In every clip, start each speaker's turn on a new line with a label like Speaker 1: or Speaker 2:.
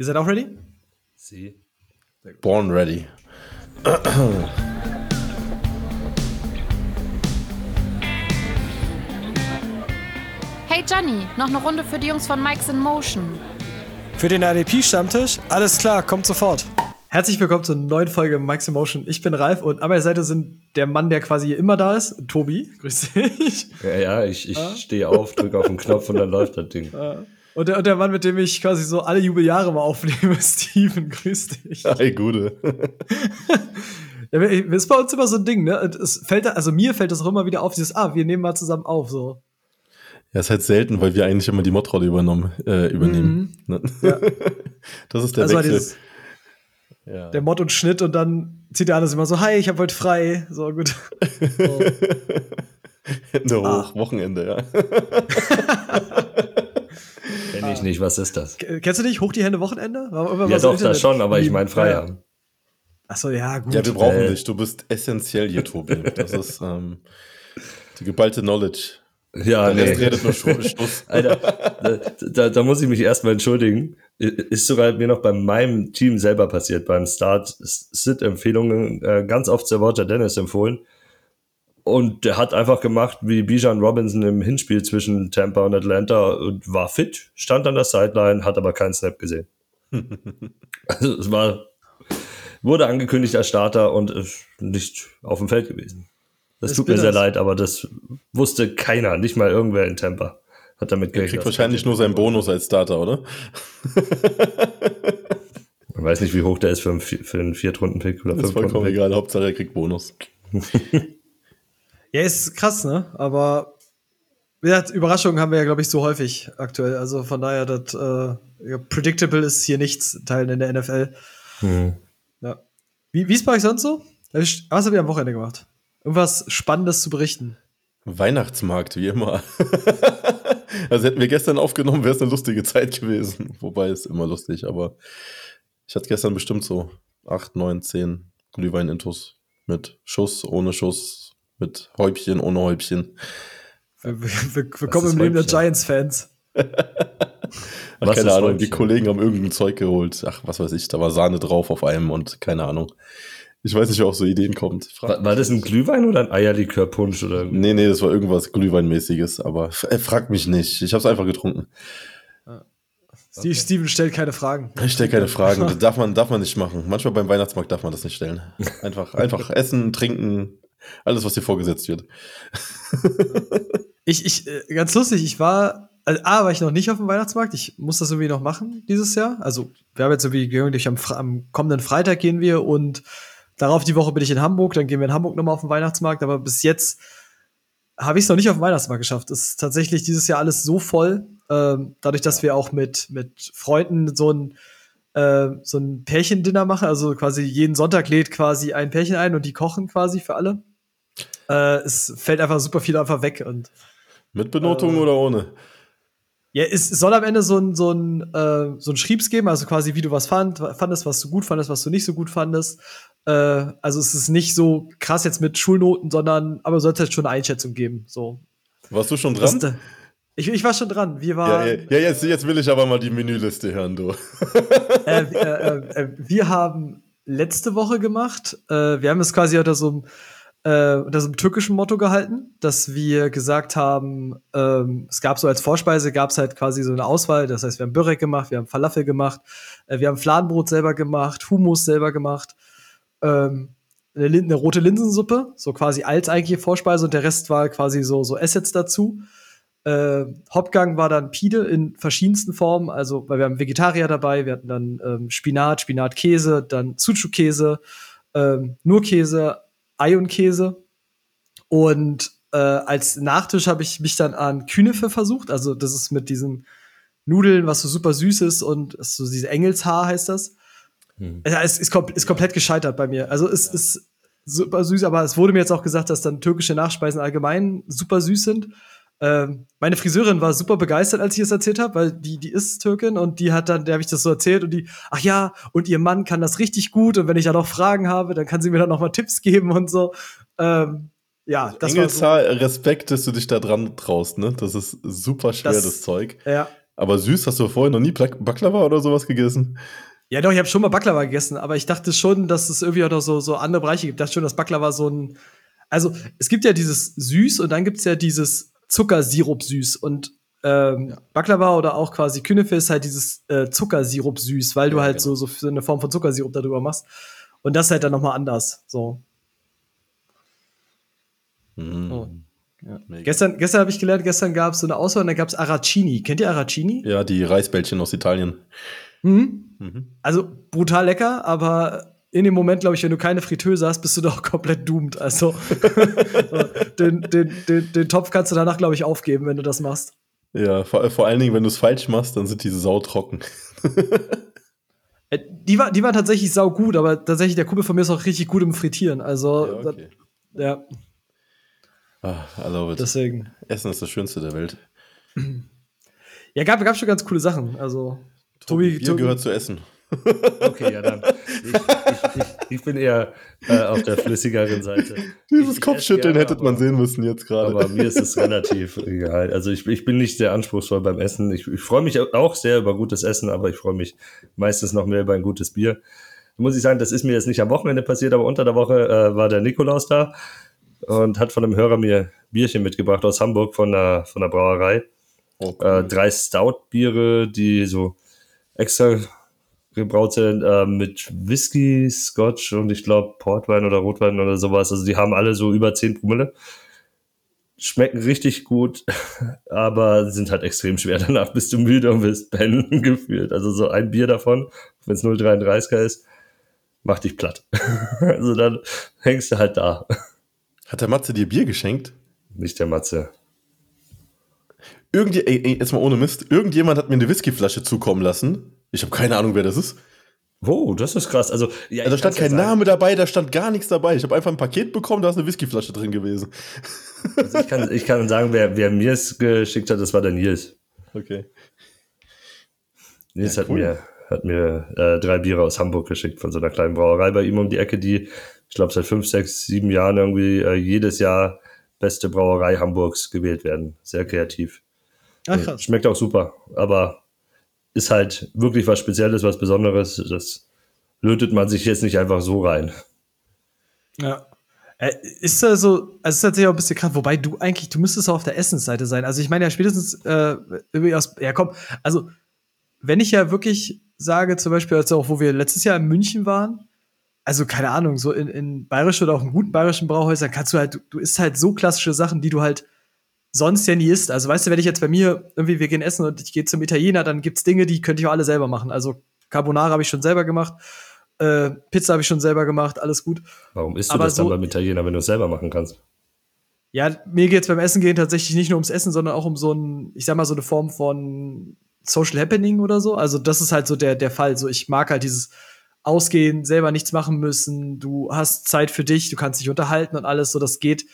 Speaker 1: Ihr seid auch ready?
Speaker 2: Sie.
Speaker 3: Born ready.
Speaker 4: Hey Johnny, noch eine Runde für die Jungs von Mike's in Motion.
Speaker 1: Für den RDP-Stammtisch? Alles klar, kommt sofort. Herzlich willkommen zur neuen Folge Mike's Emotion. Ich bin Ralf und an meiner Seite sind der Mann, der quasi immer da ist, Tobi. Grüß dich.
Speaker 2: Ja, ja, ich, ich ah. stehe auf, drücke auf den Knopf und dann läuft das Ding.
Speaker 1: Ah. Und der, und der Mann, mit dem ich quasi so alle Jubeljahre mal aufnehme, Steven, grüß dich.
Speaker 3: Hi, Gude.
Speaker 1: ja, ist bei uns immer so ein Ding, ne? Es fällt, also mir fällt das auch immer wieder auf, dieses, ah, wir nehmen mal zusammen auf, so.
Speaker 3: Ja, ist halt selten, weil wir eigentlich immer die Modrolle übernommen, äh, übernehmen. Mhm. Ne? Ja. Das ist der also Wechsel. Dieses,
Speaker 1: ja. Der Mod und Schnitt und dann zieht der alles immer so, hi, ich hab heute frei. So, gut. So.
Speaker 3: Hände ah. hoch, Wochenende, ja.
Speaker 2: Kenn ich nicht, was ist das?
Speaker 1: Kennst du nicht? Hoch die Hände Wochenende?
Speaker 2: ja, doch, das schon, aber ich meine frei haben.
Speaker 1: Achso, ja, gut.
Speaker 3: Ja, wir brauchen äh. dich. Du bist essentiell hier, Tobi. Das ist ähm, die geballte Knowledge.
Speaker 2: Ja, nee. redet nur Schluss. Alter, da, da, da, muss ich mich erstmal entschuldigen. Ist sogar mir noch bei meinem Team selber passiert, beim Start-Sit-Empfehlungen äh, ganz oft Sir Roger Dennis empfohlen. Und der hat einfach gemacht wie Bijan Robinson im Hinspiel zwischen Tampa und Atlanta und war fit, stand an der Sideline, hat aber keinen Snap gesehen. also es war, wurde angekündigt als Starter und ist nicht auf dem Feld gewesen. Das, das tut mir sehr leid, aber das wusste keiner, nicht mal irgendwer in Tampa. Hat damit
Speaker 3: gerechnet. Er kriegt wahrscheinlich nur seinen Bonus als Starter, oder?
Speaker 2: Man weiß nicht, wie hoch der ist für einen, für einen Viertrunden-Pick
Speaker 3: oder Ist vollkommen egal, Hauptsache er kriegt Bonus.
Speaker 1: ja, ist krass, ne? Aber ja, Überraschungen haben wir ja, glaube ich, so häufig aktuell. Also von daher, das äh, ja, predictable ist hier nichts teilen in der NFL. Mhm. Ja. Wie ist bei euch sonst so? Was habt ihr am Wochenende gemacht? Irgendwas Spannendes zu berichten.
Speaker 3: Weihnachtsmarkt, wie immer. also hätten wir gestern aufgenommen, wäre es eine lustige Zeit gewesen. Wobei es immer lustig, aber ich hatte gestern bestimmt so 8, 9, 10 Glühwein-Intos mit Schuss, ohne Schuss, mit Häubchen, ohne Häubchen.
Speaker 1: Willkommen im Leben der Giants-Fans.
Speaker 3: Keine Ahnung, Häubchen? die Kollegen haben irgendein Zeug geholt. Ach, was weiß ich, da war Sahne drauf auf einem und keine Ahnung. Ich weiß nicht, wer auf so Ideen kommt.
Speaker 2: War, war, das ein Glühwein oder ein Eierlikörpunsch? Oder?
Speaker 3: Nee, nee, das war irgendwas Glühweinmäßiges, aber äh, frag mich nicht. Ich habe es einfach getrunken.
Speaker 1: Okay. Steven stellt keine Fragen.
Speaker 3: Ich stelle keine Fragen. Das darf man, darf man nicht machen. Manchmal beim Weihnachtsmarkt darf man das nicht stellen. Einfach, einfach essen, trinken, alles, was dir vorgesetzt wird.
Speaker 1: ich, ich, äh, ganz lustig, ich war, also A, war ich noch nicht auf dem Weihnachtsmarkt. Ich muss das irgendwie noch machen dieses Jahr. Also, wir haben jetzt irgendwie gewöhnlich am, am kommenden Freitag gehen wir und Darauf die Woche bin ich in Hamburg, dann gehen wir in Hamburg nochmal auf den Weihnachtsmarkt, aber bis jetzt habe ich es noch nicht auf den Weihnachtsmarkt geschafft. Es ist tatsächlich dieses Jahr alles so voll, ähm, dadurch, dass wir auch mit, mit Freunden so ein, äh, so ein Pärchendinner machen, also quasi jeden Sonntag lädt quasi ein Pärchen ein und die kochen quasi für alle. Äh, es fällt einfach super viel einfach weg und
Speaker 3: mit Benotung äh, oder ohne?
Speaker 1: Ja, es soll am Ende so ein, so ein, äh, so ein Schriebs geben, also quasi wie du was fand, fandest, was du gut fandest, was du nicht so gut fandest. Äh, also es ist nicht so krass jetzt mit Schulnoten, sondern aber sollte halt schon eine Einschätzung geben. So.
Speaker 3: Warst du schon dran? Das,
Speaker 1: ich, ich war schon dran. Wir waren,
Speaker 3: ja, ja, jetzt, jetzt will ich aber mal die Menüliste hören, du.
Speaker 1: äh, äh, äh, wir haben letzte Woche gemacht. Äh, wir haben es quasi unter so einem äh, unter einem türkischen Motto gehalten, dass wir gesagt haben, ähm, es gab so als Vorspeise, gab es halt quasi so eine Auswahl. Das heißt, wir haben Börek gemacht, wir haben Falafel gemacht, äh, wir haben Fladenbrot selber gemacht, Hummus selber gemacht, ähm, eine, eine, rote Linsensuppe, so quasi als eigentliche Vorspeise und der Rest war quasi so, so Assets dazu. Äh, Hauptgang war dann Pide in verschiedensten Formen, also weil wir haben Vegetarier dabei, wir hatten dann ähm, Spinat, Spinatkäse, dann Suchu-Käse, ähm, nur Käse, Ei und Käse. Und äh, als Nachtisch habe ich mich dann an Künefe versucht. Also, das ist mit diesen Nudeln, was so super süß ist und so diese Engelshaar heißt das. Hm. Ja, es ist, ist, komplett gescheitert bei mir. Also, es ja. ist super süß, aber es wurde mir jetzt auch gesagt, dass dann türkische Nachspeisen allgemein super süß sind. Ähm, meine Friseurin war super begeistert, als ich es erzählt habe, weil die, die ist Türkin und die hat dann, der habe ich das so erzählt und die, ach ja, und ihr Mann kann das richtig gut und wenn ich da noch Fragen habe, dann kann sie mir dann noch mal Tipps geben und so. Ähm, ja,
Speaker 3: also das Engelszahl, war so. Respekt, dass du dich da dran traust, ne? Das ist super schwer, das, das Zeug.
Speaker 1: Ja.
Speaker 3: Aber süß, hast du vorher noch nie Baklava oder sowas gegessen?
Speaker 1: Ja, doch, ich habe schon mal Baklava gegessen, aber ich dachte schon, dass es irgendwie auch noch so, so andere Bereiche gibt. Ich dachte schon, dass Baklava so ein. Also, es gibt ja dieses Süß und dann gibt es ja dieses Zuckersirup süß. Und ähm, ja. Baklava oder auch quasi Künefe ist halt dieses äh, Zuckersirup süß, weil ja, du halt genau. so, so eine Form von Zuckersirup darüber machst. Und das ist halt dann nochmal anders. So. Mm. Oh. Ja. Gestern, gestern habe ich gelernt, gestern gab es so eine Auswahl und da gab es Aracini. Kennt ihr Aracini?
Speaker 3: Ja, die Reisbällchen aus Italien.
Speaker 1: Mhm. Mhm. Also brutal lecker, aber in dem Moment, glaube ich, wenn du keine Fritteuse hast, bist du doch komplett doomed. Also den, den, den, den Topf kannst du danach, glaube ich, aufgeben, wenn du das machst.
Speaker 3: Ja, vor, vor allen Dingen, wenn du es falsch machst, dann sind diese Sau trocken.
Speaker 1: Äh, die war, die war tatsächlich sau gut, aber tatsächlich der Kumpel von mir ist auch richtig gut im Frittieren. Also, ja. Okay. Das, ja.
Speaker 3: Ah, I love it.
Speaker 1: Deswegen.
Speaker 3: Essen ist das Schönste der Welt.
Speaker 1: Ja, gab, gab schon ganz coole Sachen. Also,
Speaker 3: Tobi, Bier Tobi, gehört zu Essen.
Speaker 2: Okay, ja, dann. Ich, ich, ich bin eher äh, auf der flüssigeren Seite.
Speaker 3: Dieses ich Kopfschütteln gerne, hätte man sehen müssen jetzt gerade.
Speaker 2: Aber mir ist es relativ egal. Also ich, bin nicht sehr anspruchsvoll beim Essen. Ich, freue mich auch sehr über gutes Essen, aber ich freue mich meistens noch mehr über ein gutes Bier. Muss ich sagen, das ist mir jetzt nicht am Wochenende passiert, aber unter der Woche äh, war der Nikolaus da und hat von einem Hörer mir Bierchen mitgebracht aus Hamburg von der, von der Brauerei. Oh, cool. äh, drei Stout-Biere, die so extra gebraut sind äh, mit Whisky, Scotch und ich glaube Portwein oder Rotwein oder sowas. Also die haben alle so über 10 Promille. Schmecken richtig gut, aber sind halt extrem schwer. Danach bist du müde und bist pennen gefühlt. Also so ein Bier davon, wenn es 0,33er ist, macht dich platt. also dann hängst du halt da.
Speaker 3: Hat der Matze dir Bier geschenkt?
Speaker 2: Nicht der Matze.
Speaker 3: Irgendwie, ey, ey, jetzt mal ohne Mist, irgendjemand hat mir eine Whiskyflasche zukommen lassen ich habe keine Ahnung, wer das ist.
Speaker 2: Wow, das ist krass. Also,
Speaker 3: ja, da stand kein Name dabei, da stand gar nichts dabei. Ich habe einfach ein Paket bekommen, da ist eine Whiskyflasche drin gewesen.
Speaker 2: Also ich, kann, ich kann sagen, wer, wer mir es geschickt hat, das war der Nils.
Speaker 3: Okay.
Speaker 2: Nils ja, cool. hat mir, hat mir äh, drei Biere aus Hamburg geschickt von so einer kleinen Brauerei bei ihm um die Ecke, die, ich glaube, seit fünf, sechs, sieben Jahren irgendwie äh, jedes Jahr beste Brauerei Hamburgs gewählt werden. Sehr kreativ. Ach, krass. Schmeckt auch super, aber ist halt wirklich was Spezielles, was Besonderes. Das lötet man sich jetzt nicht einfach so rein.
Speaker 1: Ja. Äh, ist da so, also ist tatsächlich auch ein bisschen krass, wobei du eigentlich, du müsstest auch auf der Essensseite sein. Also ich meine ja spätestens, äh, ja komm, also wenn ich ja wirklich sage, zum Beispiel, als auch, wo wir letztes Jahr in München waren, also keine Ahnung, so in, in bayerisch oder auch in guten bayerischen Brauhäusern kannst du halt, du, du isst halt so klassische Sachen, die du halt sonst ja nie isst. Also weißt du, wenn ich jetzt bei mir irgendwie, wir gehen essen und ich gehe zum Italiener, dann gibt's Dinge, die könnte ich auch alle selber machen. Also Carbonara habe ich schon selber gemacht, äh, Pizza habe ich schon selber gemacht, alles gut.
Speaker 2: Warum isst du Aber das dann so, beim Italiener, wenn du es selber machen kannst?
Speaker 1: Ja, mir geht's beim Essen gehen tatsächlich nicht nur ums Essen, sondern auch um so ein, ich sag mal, so eine Form von Social Happening oder so. Also das ist halt so der, der Fall. So, ich mag halt dieses Ausgehen, selber nichts machen müssen, du hast Zeit für dich, du kannst dich unterhalten und alles, so das geht.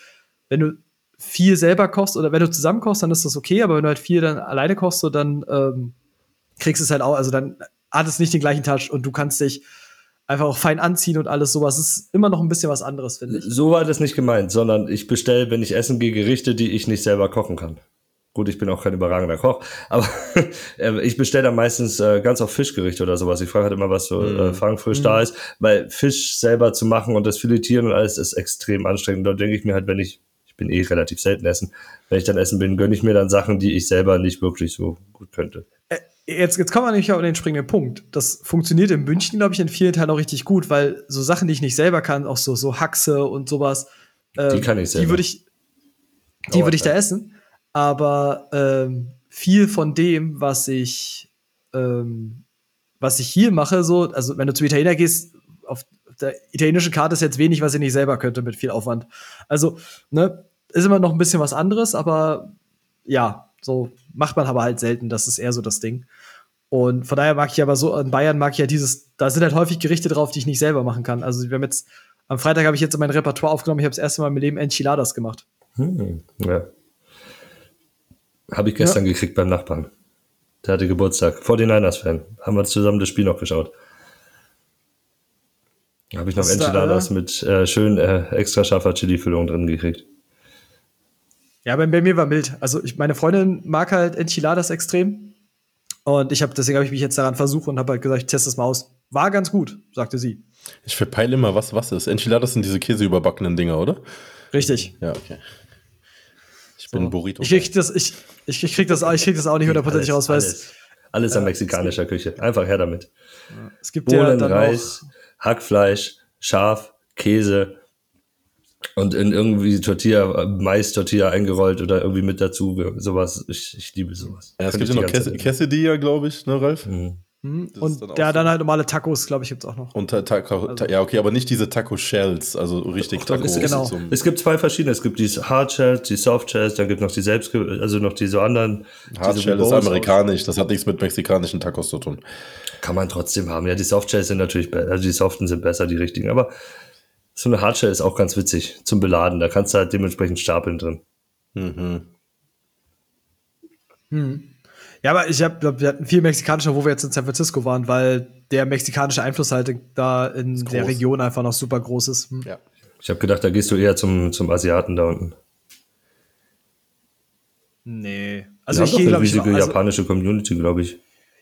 Speaker 1: Wenn du viel selber kochst oder wenn du zusammen kochst, dann ist das okay, aber wenn du halt viel dann alleine kochst, so dann ähm, kriegst du es halt auch, also dann hat es nicht den gleichen Touch und du kannst dich einfach auch fein anziehen und alles sowas. Es ist immer noch ein bisschen was anderes, finde ich.
Speaker 2: So war das nicht gemeint, sondern ich bestelle, wenn ich essen gehe, Gerichte, die ich nicht selber kochen kann. Gut, ich bin auch kein überragender Koch, aber äh, ich bestelle dann meistens äh, ganz auf Fischgerichte oder sowas. Ich frage halt immer, was so äh, mm. fangfrisch mm. da ist, weil Fisch selber zu machen und das Filetieren und alles ist extrem anstrengend. Da denke ich mir halt, wenn ich bin eh relativ selten essen. Wenn ich dann essen bin, gönne ich mir dann Sachen, die ich selber nicht wirklich so gut könnte.
Speaker 1: Äh, jetzt, jetzt kommen wir nämlich auf den springenden Punkt. Das funktioniert in München, glaube ich, in vielen Teilen auch richtig gut, weil so Sachen, die ich nicht selber kann, auch so, so Haxe und sowas,
Speaker 2: ähm, die kann ich selber.
Speaker 1: Die würde ich, die würde ich da essen. Aber ähm, viel von dem, was ich, ähm, was ich hier mache, so, also wenn du zum Italiener gehst, auf der italienischen Karte ist jetzt wenig, was ich nicht selber könnte mit viel Aufwand. Also, ne, ist immer noch ein bisschen was anderes, aber ja, so macht man aber halt selten. Das ist eher so das Ding. Und von daher mag ich aber so, in Bayern mag ich ja dieses, da sind halt häufig Gerichte drauf, die ich nicht selber machen kann. Also wir haben jetzt, am Freitag habe ich jetzt mein Repertoire aufgenommen, ich habe das erste Mal im Leben Enchiladas gemacht.
Speaker 2: Hm, ja. Habe ich gestern ja. gekriegt beim Nachbarn. Der hatte Geburtstag. 49ers-Fan. Haben wir zusammen das Spiel noch geschaut. Habe ich noch Enchiladas da, mit äh, schön äh, extra scharfer Chili-Füllung drin gekriegt.
Speaker 1: Ja, bei, bei, mir war mild. Also ich, meine Freundin mag halt Enchiladas extrem. Und ich habe deswegen habe ich mich jetzt daran versucht und habe halt gesagt, ich teste das mal aus. War ganz gut, sagte sie.
Speaker 3: Ich verpeile immer, was was ist. Enchiladas sind diese käseüberbackenen Dinger, oder?
Speaker 1: Richtig.
Speaker 3: Ja, okay. Ich bin
Speaker 1: So.
Speaker 3: Burrito.
Speaker 1: Ich krieg das, ich, ich krieg das, ich krieg das auch nicht hundertprozentig raus, weil es,
Speaker 2: alles, alles an mexikanischer Küche. Einfach her damit.
Speaker 1: es gibt ja
Speaker 2: Bohnen,
Speaker 1: dann
Speaker 2: Reis, Hackfleisch, Schaf, Käse und in irgendwie Tortilla, Mais-Tortilla eingerollt oder irgendwie mit dazu. Sowas. Ich, ich liebe sowas.
Speaker 3: ja, es
Speaker 2: Könnte
Speaker 3: gibt ja noch
Speaker 2: Zeit
Speaker 3: Quesadilla, glaube ich, ne, Ralf?
Speaker 2: essen. Mhm.
Speaker 1: hm, und
Speaker 3: dann
Speaker 1: ja,
Speaker 3: so.
Speaker 1: dann halt normale Tacos, glaube ich, gibt's auch noch.
Speaker 3: Und ta Taco, ta ja, okay, aber nicht diese Taco-Shells, also richtig Taco.
Speaker 2: es,
Speaker 1: genau.
Speaker 2: es, es gibt zwei verschiedene. Es gibt die Hard Shells, die Soft Shells, dann gibt noch die selbst, also noch diese anderen.
Speaker 3: Hard
Speaker 2: diese
Speaker 3: Shell ist amerikanisch, das hat nichts mit mexikanischen Tacos zu tun.
Speaker 2: Kann man trotzdem haben. Ja, die Soft Shells sind natürlich, be- also die Soften sind besser, die richtigen. Aber so eine Hard Shell ist auch ganz witzig zum Beladen. Da kannst du halt dementsprechend stapeln drin.
Speaker 3: Mhm.
Speaker 1: Ja, aber ich habe, wir hatten viel mexikanischer, wo wir jetzt in San Francisco waren, weil der mexikanische Einfluss halt da in der. Region einfach noch super groß ist. Hm.
Speaker 3: Ja.
Speaker 2: Ich habe gedacht, da gehst du eher zum, zum Asiaten da unten.
Speaker 1: Nee.
Speaker 2: Also
Speaker 1: ich gehe, glaube
Speaker 2: eine
Speaker 1: ich,
Speaker 2: riesige
Speaker 1: also,
Speaker 2: japanische Community, glaube ich.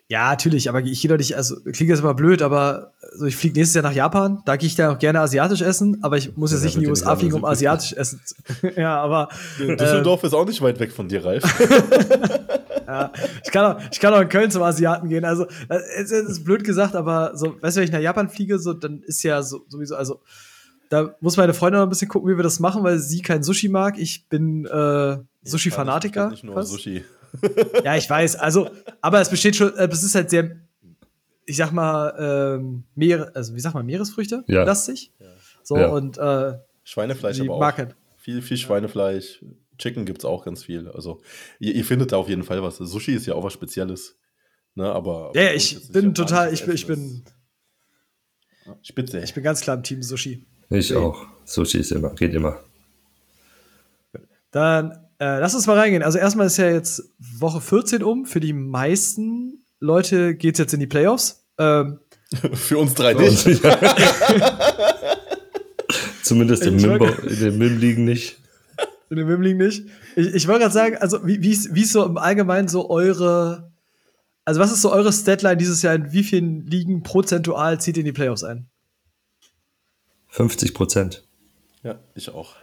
Speaker 1: ja, natürlich, aber ich gehe doch nicht, also klingt jetzt immer blöd, aber also ich fliege nächstes Jahr nach Japan, da gehe ich dann auch gerne asiatisch essen, aber ich muss jetzt
Speaker 3: Ja,
Speaker 1: nicht in die USA fliegen, um asiatisch essen zu. ja, aber
Speaker 3: Düsseldorf ist auch nicht weit weg von dir, Ralf.
Speaker 1: Ja, ich, kann auch, ich kann auch in Köln zum Asiaten gehen. Also, äh, es ist blöd gesagt, aber so, weißt du, wenn ich nach Japan fliege, so, dann ist ja so, sowieso, also, da muss meine Freundin noch ein bisschen gucken, wie wir das machen, weil sie kein Sushi mag. Ich bin äh, Sushi-Fanatiker.
Speaker 3: Nicht nur
Speaker 1: fast.
Speaker 3: Sushi.
Speaker 1: Ja, ich weiß. Also, aber es besteht schon, äh, es ist halt sehr, ich sag mal, ähm, Meere, also wie sagt man, Meeresfrüchte
Speaker 2: Ja.
Speaker 1: lastig. So,
Speaker 2: Ja.
Speaker 1: und äh,
Speaker 3: Schweinefleisch aber auch.
Speaker 1: mag halt.
Speaker 3: Viel, viel Schweinefleisch. Chicken gibt es auch ganz viel. Also, ihr, ihr findet da auf jeden Fall was. Sushi ist ja auch was Spezielles. Ne, aber.
Speaker 1: Ja, ich bin total, ich bin, ich bin,
Speaker 3: Spitze.
Speaker 1: ich bin ganz klar im Team Sushi.
Speaker 2: Ich auch. Sushi ist immer, geht immer.
Speaker 1: Dann äh, lass uns mal reingehen. Also erstmal ist ja jetzt Woche 14 um. Für die meisten Leute geht es jetzt in die Playoffs. Ähm,
Speaker 3: Für uns drei nicht.
Speaker 2: Zumindest in den Mim-Ligen nicht.
Speaker 1: In dem Wim-Ligen nicht. Ich, ich wollte gerade sagen, also wie, wie, ist, wie ist so im Allgemeinen so eure, also was ist so eure Statline dieses Jahr? In wie vielen Ligen prozentual zieht ihr in die Playoffs ein?
Speaker 2: 50 Prozent.
Speaker 3: Ja, ich auch.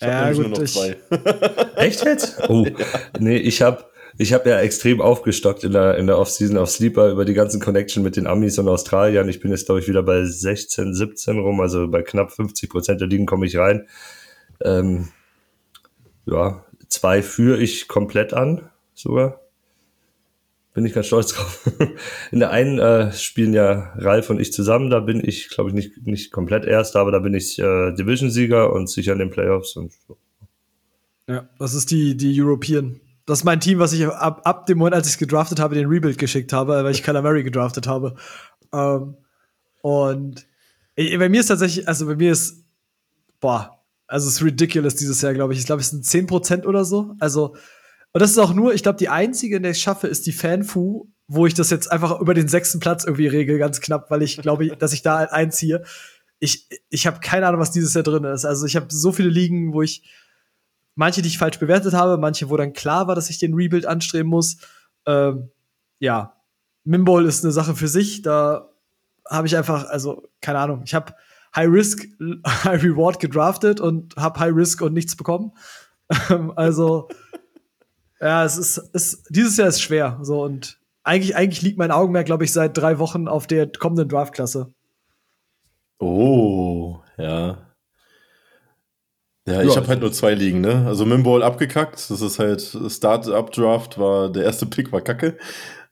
Speaker 3: Ich
Speaker 1: Ja, gut,
Speaker 3: nur noch
Speaker 1: ich-
Speaker 3: zwei.
Speaker 2: Echt jetzt? Oh, nee, ich habe ich hab ja extrem aufgestockt in der, in der Offseason auf Sleeper über die ganzen Connection mit den Amis und Australiern. Ich bin jetzt, glaube ich, wieder bei 16, 17 rum, also bei knapp 50 Prozent der Ligen komme ich rein. Ähm, ja, zwei führe ich komplett an, sogar. Bin ich ganz stolz drauf. In der einen äh, spielen ja Ralf und ich zusammen, da bin ich, glaube ich, nicht, nicht komplett Erster, aber da bin ich äh, Division-Sieger und sicher in den Playoffs und so.
Speaker 1: Ja, das ist die, die European. Das ist mein Team, was ich ab, ab dem Moment, als ich es gedraftet habe, den Rebuild geschickt habe, weil ich Murray gedraftet habe. Ähm, und bei mir ist tatsächlich, also bei mir ist, boah, also es ist ridiculous dieses Jahr, glaube ich. Ich glaube, es sind 10% oder so. Also, und das ist auch nur, ich glaube, die einzige, in der ich schaffe, ist die Fanfu, wo ich das jetzt einfach über den sechsten Platz irgendwie regel, ganz knapp, weil ich glaube, dass ich da einziehe. Ich, ich habe keine Ahnung, was dieses Jahr drin ist. Also ich habe so viele Ligen, wo ich manche, die ich falsch bewertet habe, manche, wo dann klar war, dass ich den Rebuild anstreben muss. Ähm, ja, Mimball ist eine Sache für sich. Da habe ich einfach, also keine Ahnung, ich habe High Risk, High Reward gedraftet und habe High Risk und nichts bekommen. Ähm, also ja, es ist, es, dieses Jahr ist schwer. So und eigentlich, eigentlich liegt mein Augenmerk, glaube ich, seit drei Wochen auf der kommenden Draftklasse.
Speaker 3: Oh, ja. Ja, ich
Speaker 2: Ja,
Speaker 3: habe halt nur zwei Ligen, ne? Also Mimball abgekackt. Das ist halt Start-up-Draft, war der erste Pick war Kacke.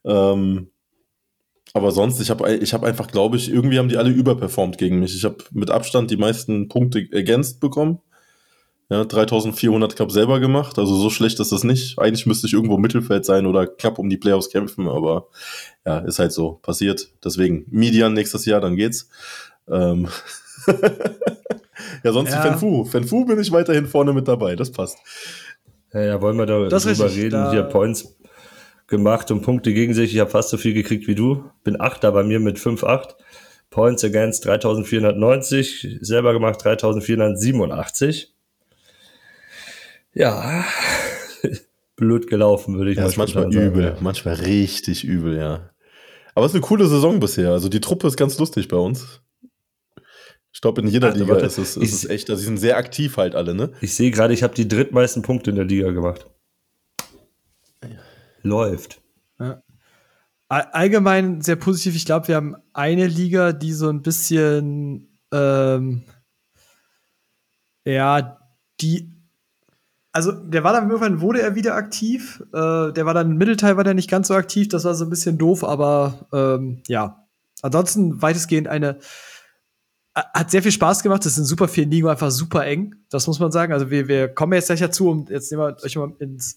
Speaker 3: Ähm, aber sonst, ich habe ich hab einfach, glaube ich, irgendwie haben die alle überperformt gegen mich. Ich habe mit Abstand die meisten Punkte ergänzt bekommen. Ja, 3400 Cup selber gemacht. Also so schlecht ist das nicht. Eigentlich müsste ich irgendwo im Mittelfeld sein oder knapp um die Playoffs kämpfen, aber ja, ist halt so passiert. Deswegen Median nächstes Jahr, dann geht's. Ähm ja, sonst
Speaker 1: Ja.
Speaker 3: die Fanfu. Fanfu bin ich weiterhin vorne mit dabei. Das passt.
Speaker 2: Ja, ja, wollen wir da
Speaker 1: Das ist
Speaker 2: drüber
Speaker 1: richtig,
Speaker 2: reden?
Speaker 1: da-
Speaker 2: Hier Points gemacht und Punkte gegen sich. Ich habe fast so viel gekriegt wie du. Bin Achter bei mir mit 5,8. Points against 3490. Selber gemacht 3487. Ja, blöd gelaufen, würde ich
Speaker 3: Ja,
Speaker 2: mal
Speaker 3: ist manchmal
Speaker 2: sagen,
Speaker 3: übel,
Speaker 2: ja.
Speaker 3: manchmal richtig übel, ja. Aber es ist eine coole Saison bisher. Also die Truppe ist ganz lustig bei uns. Ich glaube, in jeder
Speaker 2: Ach,
Speaker 3: Liga ist es,
Speaker 2: ich-
Speaker 3: ist es echt, also sie sind sehr aktiv halt alle, ne?
Speaker 2: Ich sehe gerade, ich habe die drittmeisten Punkte in der Liga gemacht. Läuft.
Speaker 1: All- Allgemein sehr positiv. Ich glaube, wir haben eine Liga, die so ein bisschen, ähm, ja, die, also der war dann irgendwann wurde er wieder aktiv. Äh, der war dann im Mittelteil war der nicht ganz so aktiv. Das war so ein bisschen doof, aber ähm, ja. Ansonsten weitestgehend eine hat sehr viel Spaß gemacht. Es sind super viele Ligen einfach super eng. Das muss man sagen. Also wir, wir kommen jetzt gleich dazu und jetzt nehmen wir euch mal ins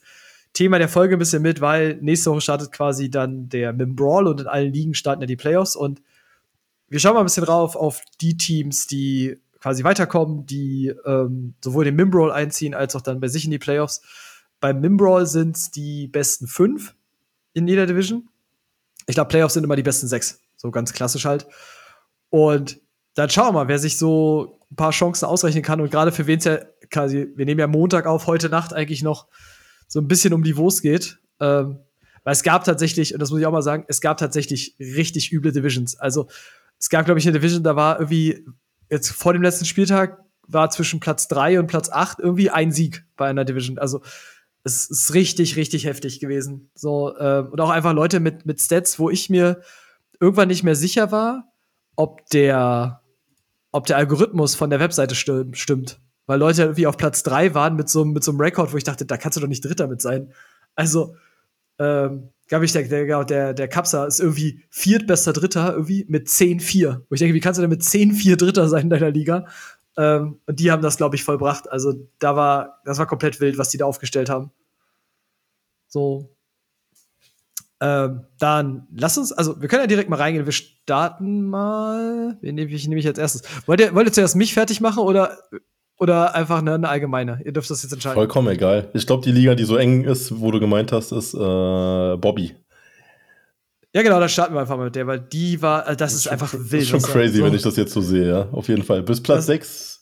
Speaker 1: Thema der Folge ein bisschen mit, weil nächste Woche startet quasi dann der mit und in allen Ligen starten ja die Playoffs und wir schauen mal ein bisschen drauf auf die Teams, die quasi weiterkommen, die ähm, sowohl den Mimbrawl einziehen, als auch dann bei sich in die Playoffs. Beim Mimbrawl sind es die besten fünf in jeder Division. Ich glaube, Playoffs sind immer die besten sechs. So ganz klassisch halt. Und dann schauen wir mal, wer sich so ein paar Chancen ausrechnen kann. Und gerade für wen es ja quasi, wir nehmen ja Montag auf, heute Nacht eigentlich noch so ein bisschen um die Wurst geht. Ähm, weil es gab tatsächlich, und das muss ich auch mal sagen, es gab tatsächlich richtig üble Divisions. Also es gab, glaube ich, eine Division, da war irgendwie jetzt vor dem letzten Spieltag war zwischen Platz 3 und Platz 8 irgendwie ein Sieg bei einer Division. Also es ist richtig, richtig heftig gewesen. So, äh, und auch einfach Leute mit, mit Stats, wo ich mir irgendwann nicht mehr sicher war, ob der, ob der Algorithmus von der Webseite stimmt. Weil Leute irgendwie auf Platz 3 waren mit so, mit so einem Rekord, wo ich dachte, da kannst du doch nicht Dritter mit sein. Also, ähm, glaube ich, der, der, der, der Kapsa ist irgendwie viertbester Dritter, irgendwie mit 10-4. Wo ich denke, wie kannst du denn mit 10-4 Dritter sein in deiner Liga? Ähm, und die haben das, glaube ich, vollbracht. Also, da war, das war komplett wild, was die da aufgestellt haben. So. Ähm, dann lass uns, also wir können ja direkt mal reingehen. Wir starten mal. Wen nehme ich, nehme ich als erstes? Wollt ihr, wollt ihr zuerst mich fertig machen oder, oder einfach eine, eine allgemeine? Ihr dürft das jetzt entscheiden.
Speaker 3: Vollkommen egal. Ich glaube, die Liga, die so eng ist, wo du gemeint hast, ist äh, Bobby.
Speaker 1: Ja, genau, da starten wir einfach mal mit der, weil die war, äh, das ist einfach wild.
Speaker 3: Das ist schon crazy,
Speaker 1: so.
Speaker 3: wenn ich das jetzt so sehe, ja. Auf jeden Fall. Bis Platz
Speaker 1: Das-
Speaker 3: 6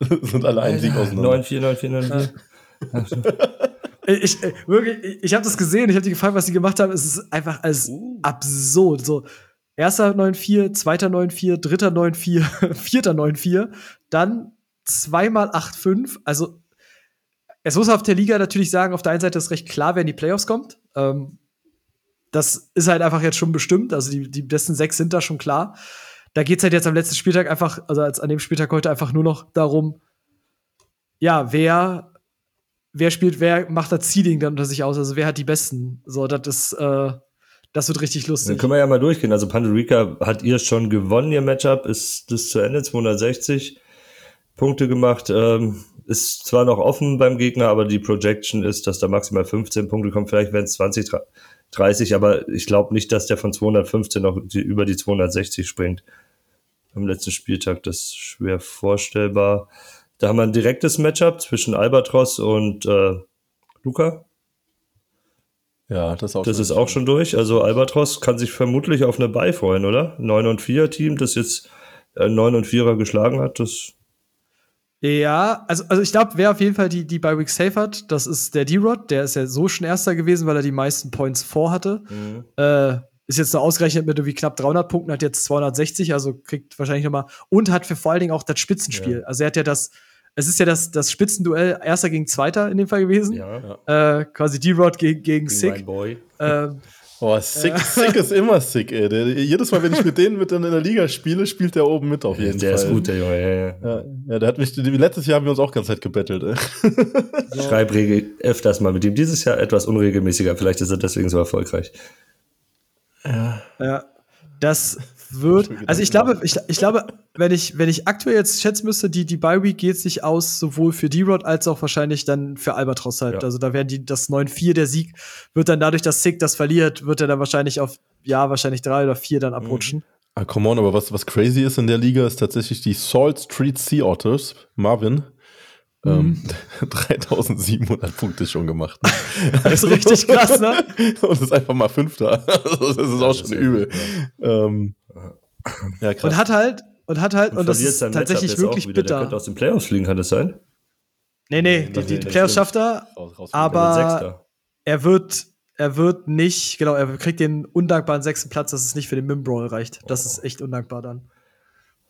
Speaker 3: sind alle ein Sieg auseinander.
Speaker 2: 9-4, 9-4, 9-4.
Speaker 1: Ich, ich, wirklich, ich, ich habe das gesehen, ich habe die gefragt, was sie gemacht haben. Es ist einfach alles
Speaker 2: Uh.
Speaker 1: absurd. So, erster 9-4, zweiter 9-4, dritter 9-4, vierter 9-4, dann zweimal 8-5. Also, es muss auf der Liga natürlich sagen, auf der einen Seite ist recht klar, wer in die Playoffs kommt. Ähm, das ist halt einfach jetzt schon bestimmt. Also, die, die besten sechs sind da schon klar. Da geht es halt jetzt am letzten Spieltag einfach, also als an dem Spieltag heute einfach nur noch darum, ja, wer wer spielt, wer macht das Seeding dann unter sich aus? Also wer hat die besten? So, das ist, äh, das wird richtig
Speaker 2: Dann
Speaker 1: lustig.
Speaker 2: können wir ja mal durchgehen. Also Pandorica hat ihr schon gewonnen, ihr Matchup, ist das zu Ende, 260 Punkte gemacht. Ähm, ist zwar noch offen beim Gegner, aber die Projection ist, dass da maximal 15 Punkte kommen. Vielleicht werden es 20, 30, aber ich glaube nicht, dass der von 215 noch die, über die 260 springt. Am letzten Spieltag, das ist schwer vorstellbar. Da haben wir ein direktes Matchup zwischen Albatros und äh, Luca.
Speaker 3: Ja, das ist auch
Speaker 2: Das
Speaker 3: schon-
Speaker 2: ist auch schon durch. Also Albatros kann sich vermutlich auf eine Bye freuen, oder? 9 und 4 Team, das jetzt äh, 9 und 4er geschlagen hat, das
Speaker 1: Ja, also, also ich glaube, wer auf jeden Fall die, die bei Week Safe hat, das ist der D-Rod. Der ist ja so schon Erster gewesen, weil er die meisten Points vorhatte. Äh, ist jetzt nur ausgerechnet mit irgendwie knapp 300 Punkten, hat jetzt 260, also kriegt wahrscheinlich noch mal und hat für vor allen Dingen auch das Spitzenspiel. Also er hat ja das, es ist ja das, das Spitzenduell Erster gegen Zweiter in dem Fall gewesen.
Speaker 2: ja,
Speaker 1: Äh, quasi D-Rod gegen, gegen
Speaker 2: gegen
Speaker 1: Sick.
Speaker 2: mein Boy.
Speaker 1: Ähm,
Speaker 3: Oh, sick, sick ist immer sick, ey. Der, jedes Mal, wenn ich mit denen mit in der Liga spiele, spielt der oben mit auf jeden
Speaker 2: Der
Speaker 3: Fall.
Speaker 2: ist gut, der Junge. Ja, ja.
Speaker 3: Ja, ja, der hat mich, letztes Jahr haben wir uns auch ganz Zeit gebettelt, ey.
Speaker 2: Schreib regel öfters mal mit ihm. Dieses Jahr etwas unregelmäßiger, vielleicht ist er deswegen so erfolgreich.
Speaker 1: Ja, das wird. Also ich glaube, ich, ich glaube, wenn ich, wenn ich aktuell jetzt schätzen müsste, die, die Bye Week geht sich aus, sowohl für D-Rod als auch wahrscheinlich dann für Albatros halt.
Speaker 2: Ja.
Speaker 1: Also da werden die das 9-4, der Sieg, wird dann dadurch, dass Sick das verliert, wird er dann wahrscheinlich auf, ja, wahrscheinlich drei oder vier dann abrutschen.
Speaker 3: Ah, come on, aber was, was crazy ist in der Liga, ist tatsächlich die Salt Street Sea Otters, Marvin. Ähm, 3700 Punkte schon gemacht.
Speaker 1: Das ist richtig krass, ne?
Speaker 3: Und ist einfach mal Fünfter. Also, das ist auch schon übel. Ähm, ja, krass.
Speaker 1: Und hat halt, und hat halt, und, das
Speaker 2: verliert
Speaker 1: ist
Speaker 2: Matchup
Speaker 1: tatsächlich
Speaker 2: auch
Speaker 1: wirklich
Speaker 2: wieder. Der könnte
Speaker 1: bitter.
Speaker 2: aus den Playoffs fliegen, kann das sein?
Speaker 1: Nee, nee, die, die, die Playoffs schafft er,
Speaker 3: Raus-
Speaker 1: aber- er wird, er wird nicht, genau, er kriegt den undankbaren sechsten Platz, dass es nicht für den Mimbrawl reicht. Das ist echt undankbar dann.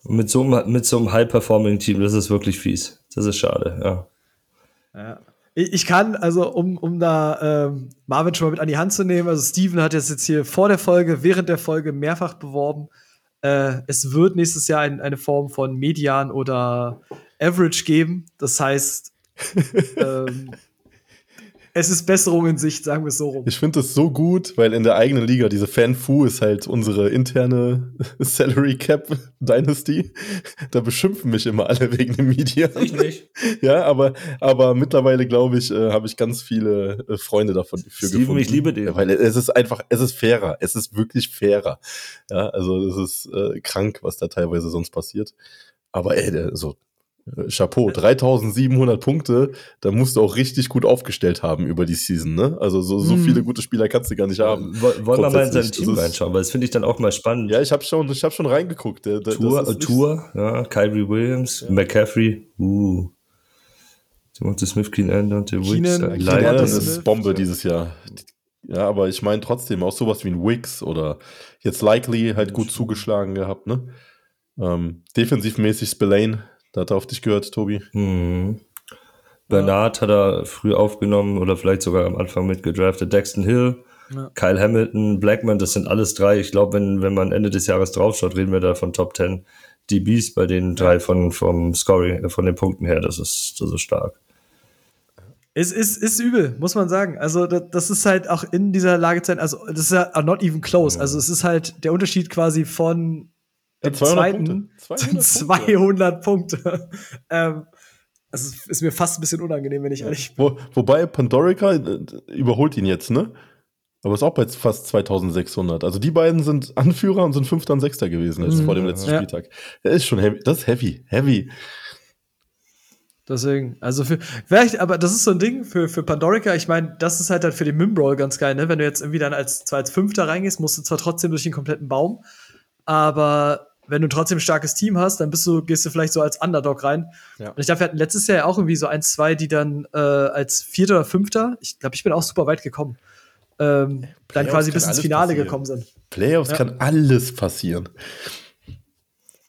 Speaker 2: Mit so einem, mit so einem High-Performing-Team, das ist wirklich fies. Das ist schade, ja.
Speaker 1: Ja. Ich kann, also um, um da ähm, Marvin schon mal mit an die Hand zu nehmen, also Steven hat jetzt, jetzt hier vor der Folge, während der Folge mehrfach beworben, äh, es wird nächstes Jahr ein, eine Form von Median oder Average geben. Das heißt, ähm, es ist Besserung in Sicht, sagen wir es so rum.
Speaker 3: Ich finde das so gut, weil in der eigenen Liga, diese Fan-Fu ist halt unsere interne Salary Cap Dynasty. Da beschimpfen mich immer alle wegen dem Media.
Speaker 2: Ich nicht.
Speaker 3: Ja, aber, aber mittlerweile, glaube ich, äh, habe ich ganz viele äh, Freunde davon für
Speaker 2: Steven,
Speaker 3: gefunden.
Speaker 2: ich liebe dich.
Speaker 3: Weil es ist einfach, es ist fairer. Es ist wirklich fairer. Ja, also es ist äh, krank, was da teilweise sonst passiert. Aber ey, der, so äh, Chapeau, 3700 Punkte, da musst du auch richtig gut aufgestellt haben über die Season, ne? Also so, so
Speaker 1: Mhm.
Speaker 3: viele gute Spieler kannst du gar nicht haben.
Speaker 2: Woll- Wollen wir mal in sein Team
Speaker 3: das
Speaker 2: reinschauen, weil das finde ich dann auch mal spannend.
Speaker 3: Ja, ich habe schon, ich hab schon reingeguckt. Der, der,
Speaker 2: Tour, äh, Tour, ja, Kyrie Williams, McCaffrey, uh. Timothy Smith, Keenan, Dante Wicks, äh,
Speaker 3: Ja,
Speaker 2: Leiter.
Speaker 3: das ist Bombe
Speaker 1: ja.
Speaker 3: dieses Jahr. Ja, aber ich meine trotzdem auch sowas wie ein Wicks oder jetzt Likely halt gut zugeschlagen gehabt, ne? Ähm, defensivmäßig Spillane, da hat er auf dich gehört, Tobi.
Speaker 2: Mhm. Bernard hat er früh aufgenommen oder vielleicht sogar am Anfang mitgedraftet. Dexton Hill,
Speaker 1: Ja.
Speaker 2: Kyle Hamilton, Blackman, das sind alles drei. Ich glaube, wenn, wenn man Ende des Jahres draufschaut, reden wir da von Top 10 DBs bei den drei von, vom Scoring, äh, von den Punkten her. Das ist, das ist stark.
Speaker 1: Es ist, ist übel, muss man sagen. Also, das, das ist halt auch in dieser Lagezeit, also, das ist ja not even close. Also, es ist halt der Unterschied quasi von
Speaker 3: Ja,
Speaker 1: dem
Speaker 3: 200
Speaker 1: zweiten
Speaker 3: Punkte.
Speaker 1: zu 200 Punkte. ähm, also, ist mir fast ein bisschen unangenehm, wenn ich ehrlich bin.
Speaker 3: Wo, wobei Pandorica äh, überholt ihn jetzt, ne? Aber ist auch bei fast 2600. Also die beiden sind Anführer und sind Fünfter und Sechster gewesen jetzt
Speaker 1: Mhm.
Speaker 3: vor dem letzten
Speaker 1: Ja.
Speaker 3: Spieltag. Das ist schon heavy. Das ist heavy. Heavy.
Speaker 1: Deswegen, also für, vielleicht, aber das ist so ein Ding für, für Pandorica. Ich meine, das ist halt dann für den Mimbrawl ganz geil, ne? Wenn du jetzt irgendwie dann als, zwar als Fünfter reingehst, musst du zwar trotzdem durch den kompletten Baum, aber wenn du trotzdem ein starkes Team hast, dann bist du, gehst du vielleicht so als Underdog rein.
Speaker 3: Ja.
Speaker 1: Und ich glaube, wir hatten letztes Jahr ja auch irgendwie so ein, zwei, die dann äh, als Vierter oder Fünfter, ich glaube, ich bin auch super weit gekommen, ähm, dann quasi bis ins Finale
Speaker 3: passieren.
Speaker 1: gekommen sind.
Speaker 3: Playoffs
Speaker 1: Ja.
Speaker 3: kann alles passieren.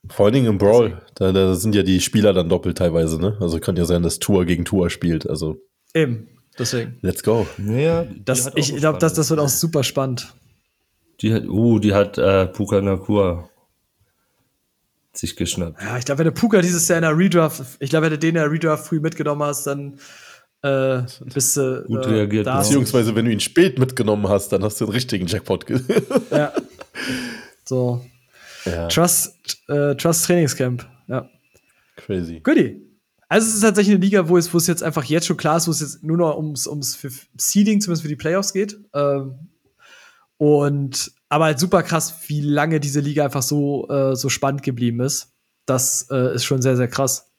Speaker 3: Vor allen Dingen im Brawl. Da, da sind ja die Spieler dann doppelt teilweise, ne? Also kann ja sein, dass Tour gegen Tour spielt. Also,
Speaker 1: Eben, deswegen.
Speaker 3: let's go.
Speaker 2: Ja,
Speaker 1: Das, ich glaube, das, das wird auch super spannend.
Speaker 2: Die hat, uh, die hat äh, Puka Nakua sich geschnappt.
Speaker 1: Ja, ich glaube, wenn du Puka dieses Jahr in der Redraft, ich glaube, wenn du den in der Redraft früh mitgenommen hast, dann äh, bist du
Speaker 2: Gut
Speaker 1: äh,
Speaker 2: reagiert,
Speaker 1: da.
Speaker 3: Beziehungsweise, wenn du ihn spät mitgenommen hast, dann hast du den richtigen Jackpot.
Speaker 1: Ja. So.
Speaker 3: ja,
Speaker 1: Trust, äh, Trust Trainingscamp. Ja.
Speaker 3: crazy.
Speaker 1: Goodie. Also es ist tatsächlich eine Liga, wo es, wo es jetzt einfach jetzt schon klar ist, wo es jetzt nur noch ums, ums für Seeding, zumindest für die Playoffs geht. Ähm, und aber halt super krass, wie lange diese Liga einfach so, äh, so spannend geblieben ist. Das äh, ist schon sehr, sehr krass.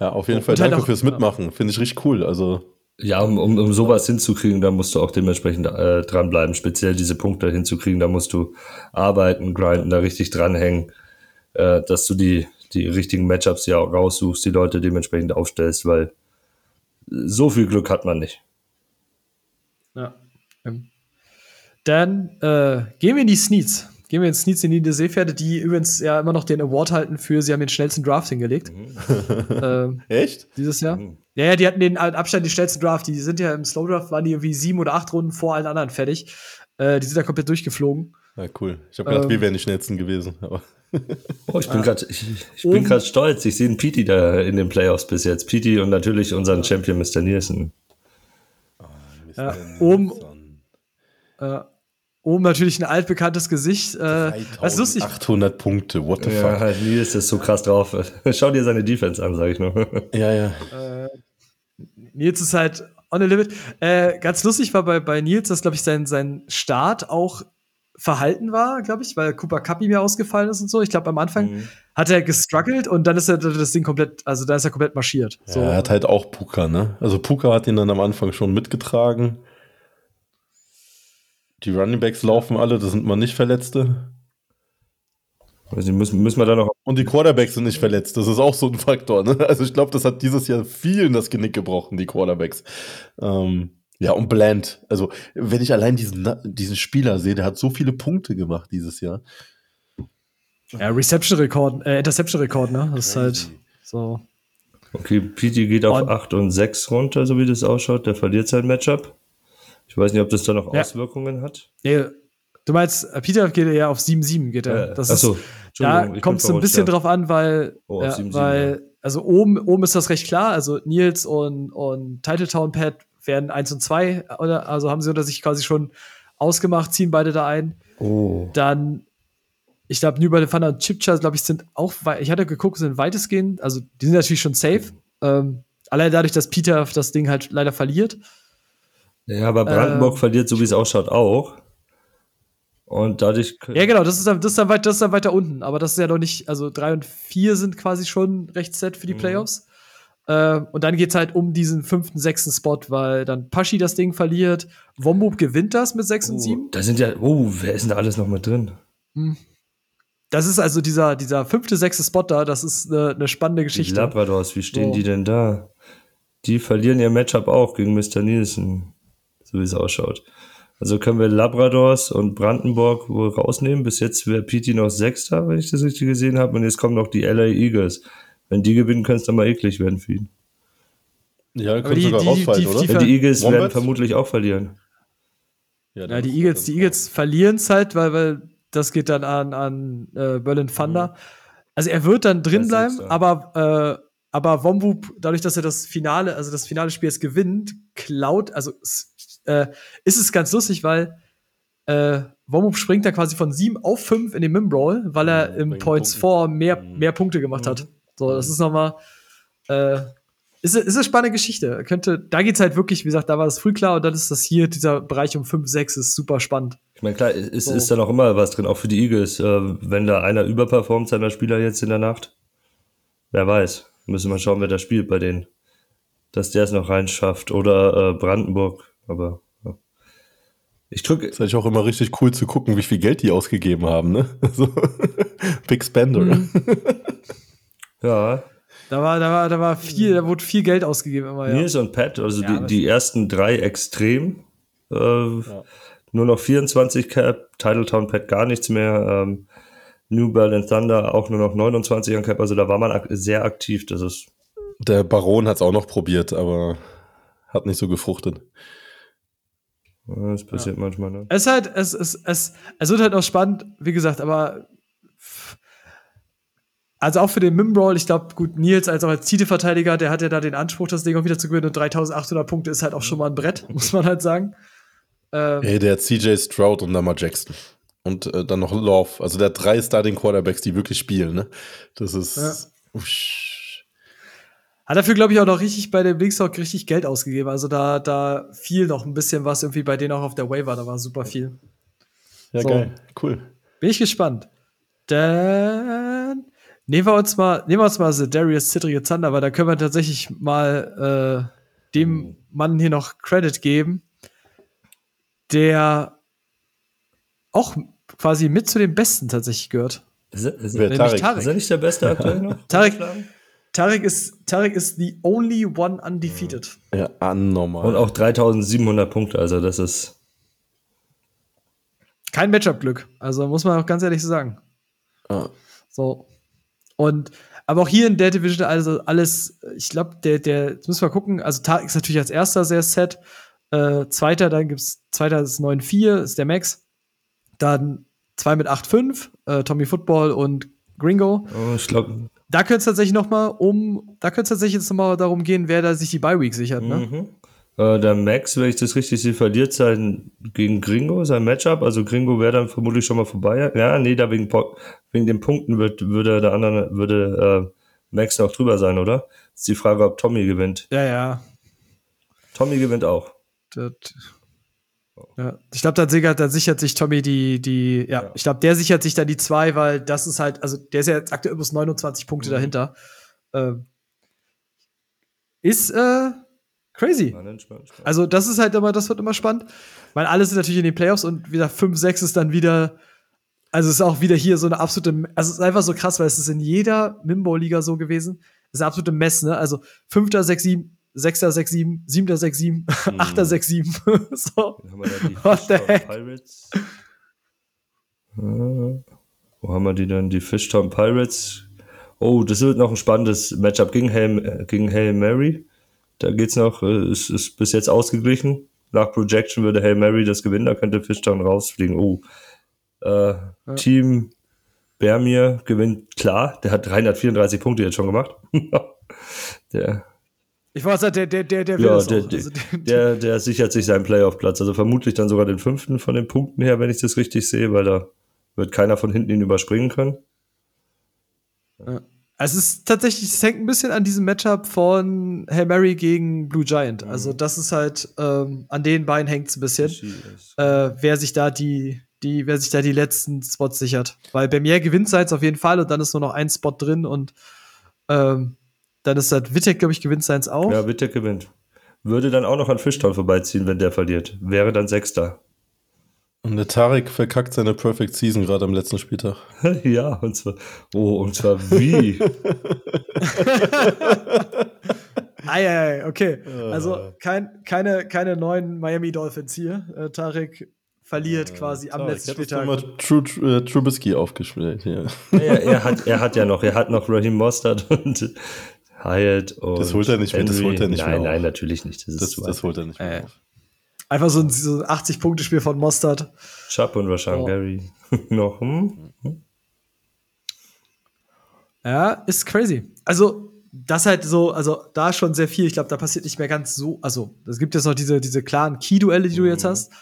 Speaker 3: Ja, auf jeden Fall
Speaker 1: Und halt
Speaker 3: danke
Speaker 1: auch-
Speaker 3: fürs Mitmachen. Finde ich richtig cool. Also,
Speaker 2: Ja, um, um, um sowas hinzukriegen, da musst du auch dementsprechend äh, dranbleiben. Speziell diese Punkte hinzukriegen, da musst du arbeiten, grinden, da richtig dranhängen, äh, dass du die, die richtigen Matchups ja auch raussuchst, die Leute dementsprechend aufstellst, weil so viel Glück hat man nicht.
Speaker 1: Ja. Ähm, Dann äh, gehen wir in die Sneeds. Gehen wir in Sneeds in die Seepferde, die übrigens ja immer noch den Award halten für, sie haben den schnellsten Draft hingelegt. ähm,
Speaker 3: echt?
Speaker 1: dieses Jahr.
Speaker 2: Mhm.
Speaker 1: Ja, ja, die hatten den Abstand die schnellsten Draft. Die sind ja im Slow Draft, waren die irgendwie sieben oder acht Runden vor allen anderen fertig. Äh, die sind da komplett durchgeflogen.
Speaker 3: Ja, cool. Ich habe gedacht,
Speaker 1: Ähm,
Speaker 3: wir wären die schnellsten gewesen. Aber
Speaker 2: Oh, ich bin grad ich, ich bin gerade stolz. Ich sehe einen Pete da in den Playoffs bis jetzt. Pete und natürlich unseren Champion Mr. Nielsen.
Speaker 1: Ja, oben, äh, oben natürlich ein altbekanntes Gesicht. Äh, was lustig?
Speaker 3: 800 Punkte, what the
Speaker 2: Ja,
Speaker 3: fuck.
Speaker 2: Nils ist so krass drauf. Schau dir seine Defense an, sag ich nur.
Speaker 3: Ja, ja.
Speaker 1: Nils ist halt on the limit. Äh, ganz lustig war bei, bei Nils, dass, glaube ich, sein, sein Start auch verhalten war, glaube ich, weil Cooper Cup ihm ja ausgefallen ist und so. Ich glaube, am Anfang
Speaker 2: Mhm.
Speaker 1: hat er gestruggelt und dann ist er das Ding komplett, also da ist er komplett marschiert. So.
Speaker 3: Ja, er hat halt auch Puka, ne? Also Puka hat ihn dann am Anfang schon mitgetragen. Die Running Backs laufen alle, das sind mal nicht Verletzte.
Speaker 2: Also müssen, müssen wir da noch.
Speaker 3: Und die Quarterbacks sind nicht verletzt. Das ist auch so ein Faktor. Ne? Also ich glaube, das hat dieses Jahr vielen das Genick gebrochen, die Quarterbacks. Ähm, Ja, und Bland. Also, wenn ich allein diesen, diesen Spieler sehe, der hat so viele Punkte gemacht dieses Jahr.
Speaker 1: Ja, Reception-Rekord, äh, Interception-Rekord, ne? Das ist halt so.
Speaker 2: Okay, Pete geht auf
Speaker 1: Und-
Speaker 2: 8 und 6 runter, so wie das ausschaut. Der verliert sein Matchup. Ich weiß nicht, ob das da noch
Speaker 1: Ja.
Speaker 2: Auswirkungen hat.
Speaker 1: Nee, du meinst, äh, Peter geht ja auf 7-7, geht er.
Speaker 2: Äh,
Speaker 1: das ist, da kommt es ein bisschen
Speaker 2: verrutscht,
Speaker 1: drauf an, weil,
Speaker 2: Oh,
Speaker 1: ja,
Speaker 2: 7-7,
Speaker 1: weil also oben, oben ist das recht klar. Also Nils und, und Titletown Pad werden 1 und 2, oder? Also haben sie unter sich quasi schon ausgemacht, ziehen beide da ein.
Speaker 2: ja. Oh.
Speaker 1: Dann, ich glaube, New Balance Thunder und Chipchas, glaube ich, sind auch, ich hatte geguckt, sind weitestgehend, also die sind natürlich schon safe. Ähm, allein dadurch, dass Peter das Ding halt leider verliert.
Speaker 2: Ja, aber Brandenburg
Speaker 1: Ähm,
Speaker 2: verliert, so wie es ausschaut, auch. Und dadurch.
Speaker 1: Ja, genau, das ist dann, das ist dann, weit, das ist dann weiter unten. Aber das ist ja noch nicht, also drei und vier sind quasi schon recht set für die
Speaker 2: Mhm.
Speaker 1: Playoffs. Äh, und dann geht's halt um diesen fünften, sechsten Spot, weil dann Paschi das Ding verliert. Wombub gewinnt das mit sechs und
Speaker 2: Oh,
Speaker 1: sieben.
Speaker 2: da sind ja, oh, wer ist denn da alles noch mit drin?
Speaker 1: Das ist also dieser, dieser fünfte, sechste Spot da, das ist eine, eine spannende
Speaker 2: Die
Speaker 1: Geschichte.
Speaker 2: Labradors, wie stehen
Speaker 1: So.
Speaker 2: die denn da? Die verlieren ihr Matchup auch gegen Mr. Nielsen, so wie es ausschaut. Also können wir Labradors und Brandenburg wohl rausnehmen. Bis jetzt wäre Pete noch Sechster, wenn ich das richtig gesehen habe. Und jetzt kommen noch die LA Eagles. Wenn die gewinnen, könnte es dann mal eklig werden für ihn.
Speaker 3: Ja,
Speaker 1: die-
Speaker 3: sogar
Speaker 1: die-
Speaker 3: rausfallen,
Speaker 1: die-
Speaker 3: oder?
Speaker 1: die-
Speaker 2: Ja, die Eagles werden
Speaker 3: Wombats?
Speaker 2: vermutlich auch verlieren.
Speaker 1: Ja,
Speaker 3: dann
Speaker 1: die Eagles, die Eagles verlieren es halt, weil, weil das geht dann an, an äh, Berlin Thunder. Also er wird dann drin bleiben, aber, äh, aber Wombub, dadurch, dass er das Finale, also das finale Spiel jetzt gewinnt, klaut, also es, äh, ist es ganz lustig, weil äh, Wombub springt da quasi von 7 auf 5 in den Mimbrawl, weil er
Speaker 3: Ja,
Speaker 1: im
Speaker 3: wegen
Speaker 1: Points
Speaker 3: Punkten.
Speaker 1: 4 mehr,
Speaker 3: Mhm.
Speaker 1: mehr Punkte gemacht hat. So, das ist nochmal, äh, ist, ist eine spannende Geschichte. Könnte, da geht's halt wirklich, wie gesagt, da war das früh klar und dann ist das hier, dieser Bereich um 5, 6 ist super spannend.
Speaker 2: Ich meine, klar, es
Speaker 1: So.
Speaker 2: ist da noch immer was drin, auch für die Eagles. Äh, wenn da einer überperformt, seiner Spieler jetzt in der Nacht, wer weiß. Müssen wir schauen, wer da spielt bei denen. Dass der es noch reinschafft. Oder äh, Brandenburg. Aber ja. ich drücke.
Speaker 3: Ist eigentlich auch immer richtig cool zu gucken, wie viel Geld die ausgegeben haben, ne? So. Big Spender.
Speaker 1: Mhm.
Speaker 2: Ja,
Speaker 1: Da war, da war, da war viel, da wurde viel Geld ausgegeben immer, ja.
Speaker 2: Nils und Pat, also
Speaker 1: Ja,
Speaker 2: die, die ersten drei extrem. Äh, Nur noch 24 Cap, Titletown Pat gar nichts mehr. Ähm, New Berlin Thunder auch nur noch 29 an Cap. Also da war man ak sehr aktiv. Das ist
Speaker 3: Der Baron hat es auch noch probiert, aber hat nicht so gefruchtet.
Speaker 2: Das passiert manchmal. Ne?
Speaker 1: Es ist halt, es, es, es, es wird halt auch spannend, wie gesagt, aber also auch für den Mimbrawl, ich glaube, gut, Nils als auch als Titelverteidiger, der hat ja da den Anspruch, das Ding auch wieder zu gewinnen und 3800 Punkte ist halt auch schon mal ein Brett, muss man halt sagen. Ähm,
Speaker 3: Hey, der hat CJ Stroud und Lamar Jackson. Und äh, dann noch Love. Also der hat drei Starting Quarterbacks, die wirklich spielen, ne? Das ist.
Speaker 1: Ja.
Speaker 3: Usch.
Speaker 1: Hat dafür, glaube ich, auch noch richtig bei dem Linkshock richtig Geld ausgegeben. Also da, da fiel noch ein bisschen was irgendwie bei denen auch auf der Waiver, da war super viel.
Speaker 3: Ja,
Speaker 1: So.
Speaker 3: geil. Cool.
Speaker 1: Bin ich gespannt. Dann nehmen wir uns mal, nehmen wir uns mal The Darius Zittrige Zander, weil da können wir tatsächlich mal äh, dem Mann hier noch Credit geben, der auch quasi mit zu den Besten tatsächlich gehört.
Speaker 2: Ist er, ist,
Speaker 3: Tarek?
Speaker 2: ist er nicht der Beste aktuell noch?
Speaker 1: Tarek, Tarek ist, Tarek ist the only one undefeated.
Speaker 3: Ja, anormal.
Speaker 2: Und auch 3700 Punkte, also das ist.
Speaker 1: Kein Matchup-Glück. Also muss man auch ganz ehrlich so sagen.
Speaker 3: Ah.
Speaker 1: So. Und aber auch hier in der Division, also alles, ich glaube, der, der, jetzt müssen wir gucken, also Tarek ist natürlich als erster sehr set. Äh, zweiter, dann gibt's, zweiter ist 9-4, ist der Max. Dann zwei mit 8-5, äh, Tommy Football und Gringo.
Speaker 2: Oh, ich glaube.
Speaker 1: Da könnte es tatsächlich noch mal um, da könnte es tatsächlich jetzt noch mal darum gehen, wer da sich die Bye Week sichert, ne?
Speaker 2: Mhm. Äh, der Max, wenn ich das richtig sehe, verliert sein gegen Gringo, sein Matchup. Also Gringo wäre dann vermutlich schon mal vorbei. Ja, nee, da wegen, wegen den Punkten wird, würde der andere, würde äh, Max noch drüber sein, oder? Ist die Frage, ob Tommy gewinnt.
Speaker 1: Ja, ja.
Speaker 2: Tommy gewinnt auch.
Speaker 1: Das, ja. Ich glaube, da sichert, da sichert sich Tommy die, die, ja,
Speaker 2: Ja.
Speaker 1: ich glaube, der sichert sich da die zwei, weil das ist halt, also der ist ja jetzt aktuell bis 29 Punkte
Speaker 2: Mhm.
Speaker 1: dahinter. Ähm, ist äh, crazy.
Speaker 2: Spannend, spannend, spannend.
Speaker 1: Also, das ist halt immer, das wird immer spannend. Weil alle sind natürlich in den Playoffs und wieder 5, 6 ist dann wieder, also es ist auch wieder hier so eine absolute, also es ist einfach so krass, weil es ist in jeder Mimbo-Liga so gewesen. Es ist eine absolute Mess, ne? Also 5., 6., 7, 6er 6-7, 7er 6-7, 8er 6-7. so.
Speaker 2: Dann haben wir da die
Speaker 1: What the heck?
Speaker 2: Pirates. Äh, wo haben wir die denn? Die Fishtown Pirates. Oh, das wird noch ein spannendes Matchup gegen Hail, äh, gegen Hail Mary. Da geht's noch, äh, ist, ist bis jetzt ausgeglichen. Nach Projection würde Hail Mary das gewinnen, da könnte Fishtown rausfliegen. Oh. Äh, Team Bermir gewinnt klar, der hat 334 Punkte jetzt schon gemacht. der,
Speaker 1: Ich weiß nicht, der, der, der, der will
Speaker 2: ja, der,
Speaker 1: auch.
Speaker 2: der,
Speaker 1: Also,
Speaker 2: der, der sichert sich seinen Playoff-Platz. Also vermutlich dann sogar den fünften von den Punkten her, wenn ich das richtig sehe, weil da wird keiner von hinten ihn überspringen können.
Speaker 1: Also es ist tatsächlich, es hängt ein bisschen an diesem Matchup von Hail Mary gegen Blue Giant. Also das ist halt, ähm, an den beiden hängt es ein bisschen, äh, wer sich da die, die, wer sich da die letzten Spots sichert. Weil bei mir gewinnt es auf jeden Fall und dann ist nur noch ein Spot drin und ähm, dann ist halt Wittek, glaube ich, gewinnt seins auch.
Speaker 2: Ja, Witte gewinnt. Würde dann auch noch an Fishtown vorbeiziehen, wenn der verliert. Wäre dann Sechster.
Speaker 3: Und der Tarek verkackt seine Perfect Season gerade am letzten Spieltag.
Speaker 2: ja, und zwar, oh, und zwar wie?
Speaker 1: Ei, ei, okay. Also kein, keine, keine neuen Miami Dolphins hier. Äh, Tarek verliert quasi am
Speaker 3: Tarek,
Speaker 1: letzten Spieltag.
Speaker 3: mal True, äh, Trubisky aufgespielt hier.
Speaker 2: er, er, hat, er hat ja noch, er hat noch Raheem Mostert und Hyatt und
Speaker 3: Das holt er nicht mehr, das
Speaker 2: Henry.
Speaker 3: holt er nicht
Speaker 2: nein,
Speaker 3: mehr auf.
Speaker 2: Nein, natürlich nicht. Das, ist
Speaker 3: Das,
Speaker 2: zu
Speaker 3: das
Speaker 2: einfach.
Speaker 3: holt er nicht mehr
Speaker 1: Äh. Einfach so ein, so ein 80-Punkte-Spiel von Mostert.
Speaker 2: Chubb und Rashan
Speaker 1: Oh.
Speaker 2: Gary noch. Hm?
Speaker 1: Ja, ist crazy. Also, das halt so, also da schon sehr viel. Ich glaube, da passiert nicht mehr ganz so. Also, es gibt jetzt noch diese, diese klaren Key-Duelle, die du jetzt hast.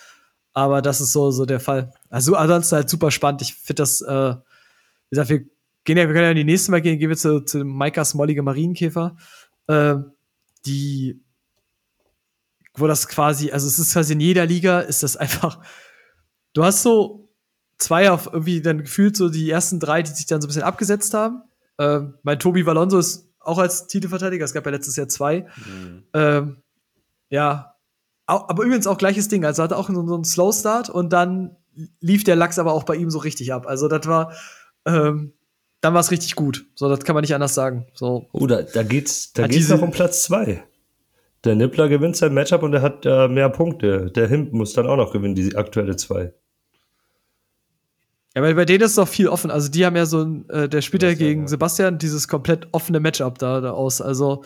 Speaker 1: Aber das ist so, so der Fall. Also, ansonsten halt super spannend. Ich finde das, äh, wie gesagt, wir gehen ja, wir können ja die nächste Mal gehen, gehen wir zu, zu dem Maikas mollige Marienkäfer. Äh, die, wo das quasi, also es ist quasi in jeder Liga, ist das einfach, du hast so zwei auf irgendwie dann gefühlt so die ersten drei, die sich dann so ein bisschen abgesetzt haben. Ähm, mein Tobi Valonso ist auch als Titelverteidiger, es gab ja letztes Jahr zwei. Ähm, ja, aber übrigens auch gleiches Ding. Also hatte auch so, so einen Slow Start und dann lief der Lachs aber auch bei ihm so richtig ab. Also das war, ähm, dann war es richtig gut. So, das kann man nicht anders sagen. So,
Speaker 2: Oh, da, da geht's, da
Speaker 1: Hat
Speaker 2: geht's noch um Platz zwei. Der Nippler gewinnt sein Matchup und er hat äh, mehr Punkte. Der Himp muss dann auch noch gewinnen, die aktuelle zwei.
Speaker 1: Ja, weil bei denen ist noch viel offen. Also die haben ja so ein, äh, der spielt ja gegen
Speaker 2: ja.
Speaker 1: Sebastian dieses komplett offene Matchup da, da aus. Also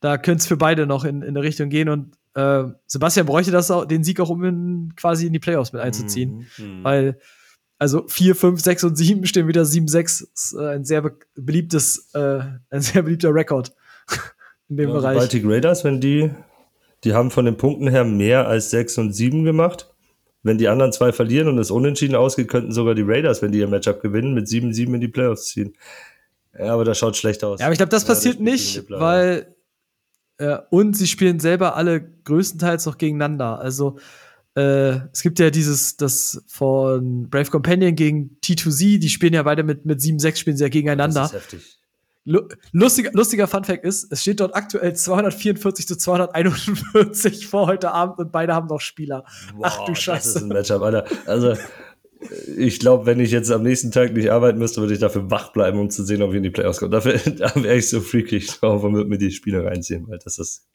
Speaker 1: da könnte es für beide noch in, in eine Richtung gehen und äh, Sebastian bräuchte das auch, den Sieg auch, um in, quasi in die Playoffs mit einzuziehen.
Speaker 2: Mhm.
Speaker 1: Weil, also 4, 5, 6 und 7 stehen wieder 7, 6. Ist äh, ein sehr be beliebtes, äh, ein sehr beliebter Rekord in dem
Speaker 2: Ja, die
Speaker 1: Bereich.
Speaker 2: Baltic Raiders, wenn die, die haben von den Punkten her mehr als 6 und 7 gemacht. Wenn die anderen zwei verlieren und es unentschieden ausgeht, könnten sogar die Raiders, wenn die ihr Matchup gewinnen, mit 7-7 in die Playoffs ziehen. Ja, aber das schaut schlecht aus.
Speaker 1: Ja, aber ich glaube, das
Speaker 2: Ja,
Speaker 1: passiert nicht, weil äh, und sie spielen selber alle größtenteils noch gegeneinander. Also äh, es gibt ja dieses, das von Brave Companion gegen T2Z, die spielen ja beide mit, mit 7-6 spielen sie ja gegeneinander.
Speaker 2: Das ist heftig.
Speaker 1: Lu lustiger, lustiger Funfact ist, es steht dort aktuell 244 zu 241 vor heute Abend und beide haben noch Spieler. Ach du Scheiße.
Speaker 2: Das ist ein Matchup, Alter. Also, ich glaube, wenn ich jetzt am nächsten Tag nicht arbeiten müsste, würde ich dafür wach bleiben, um zu sehen, ob wir in die Playoffs kommen. Dafür, da wäre ich so freakig drauf und würde mir die Spiele reinziehen, weil das ist.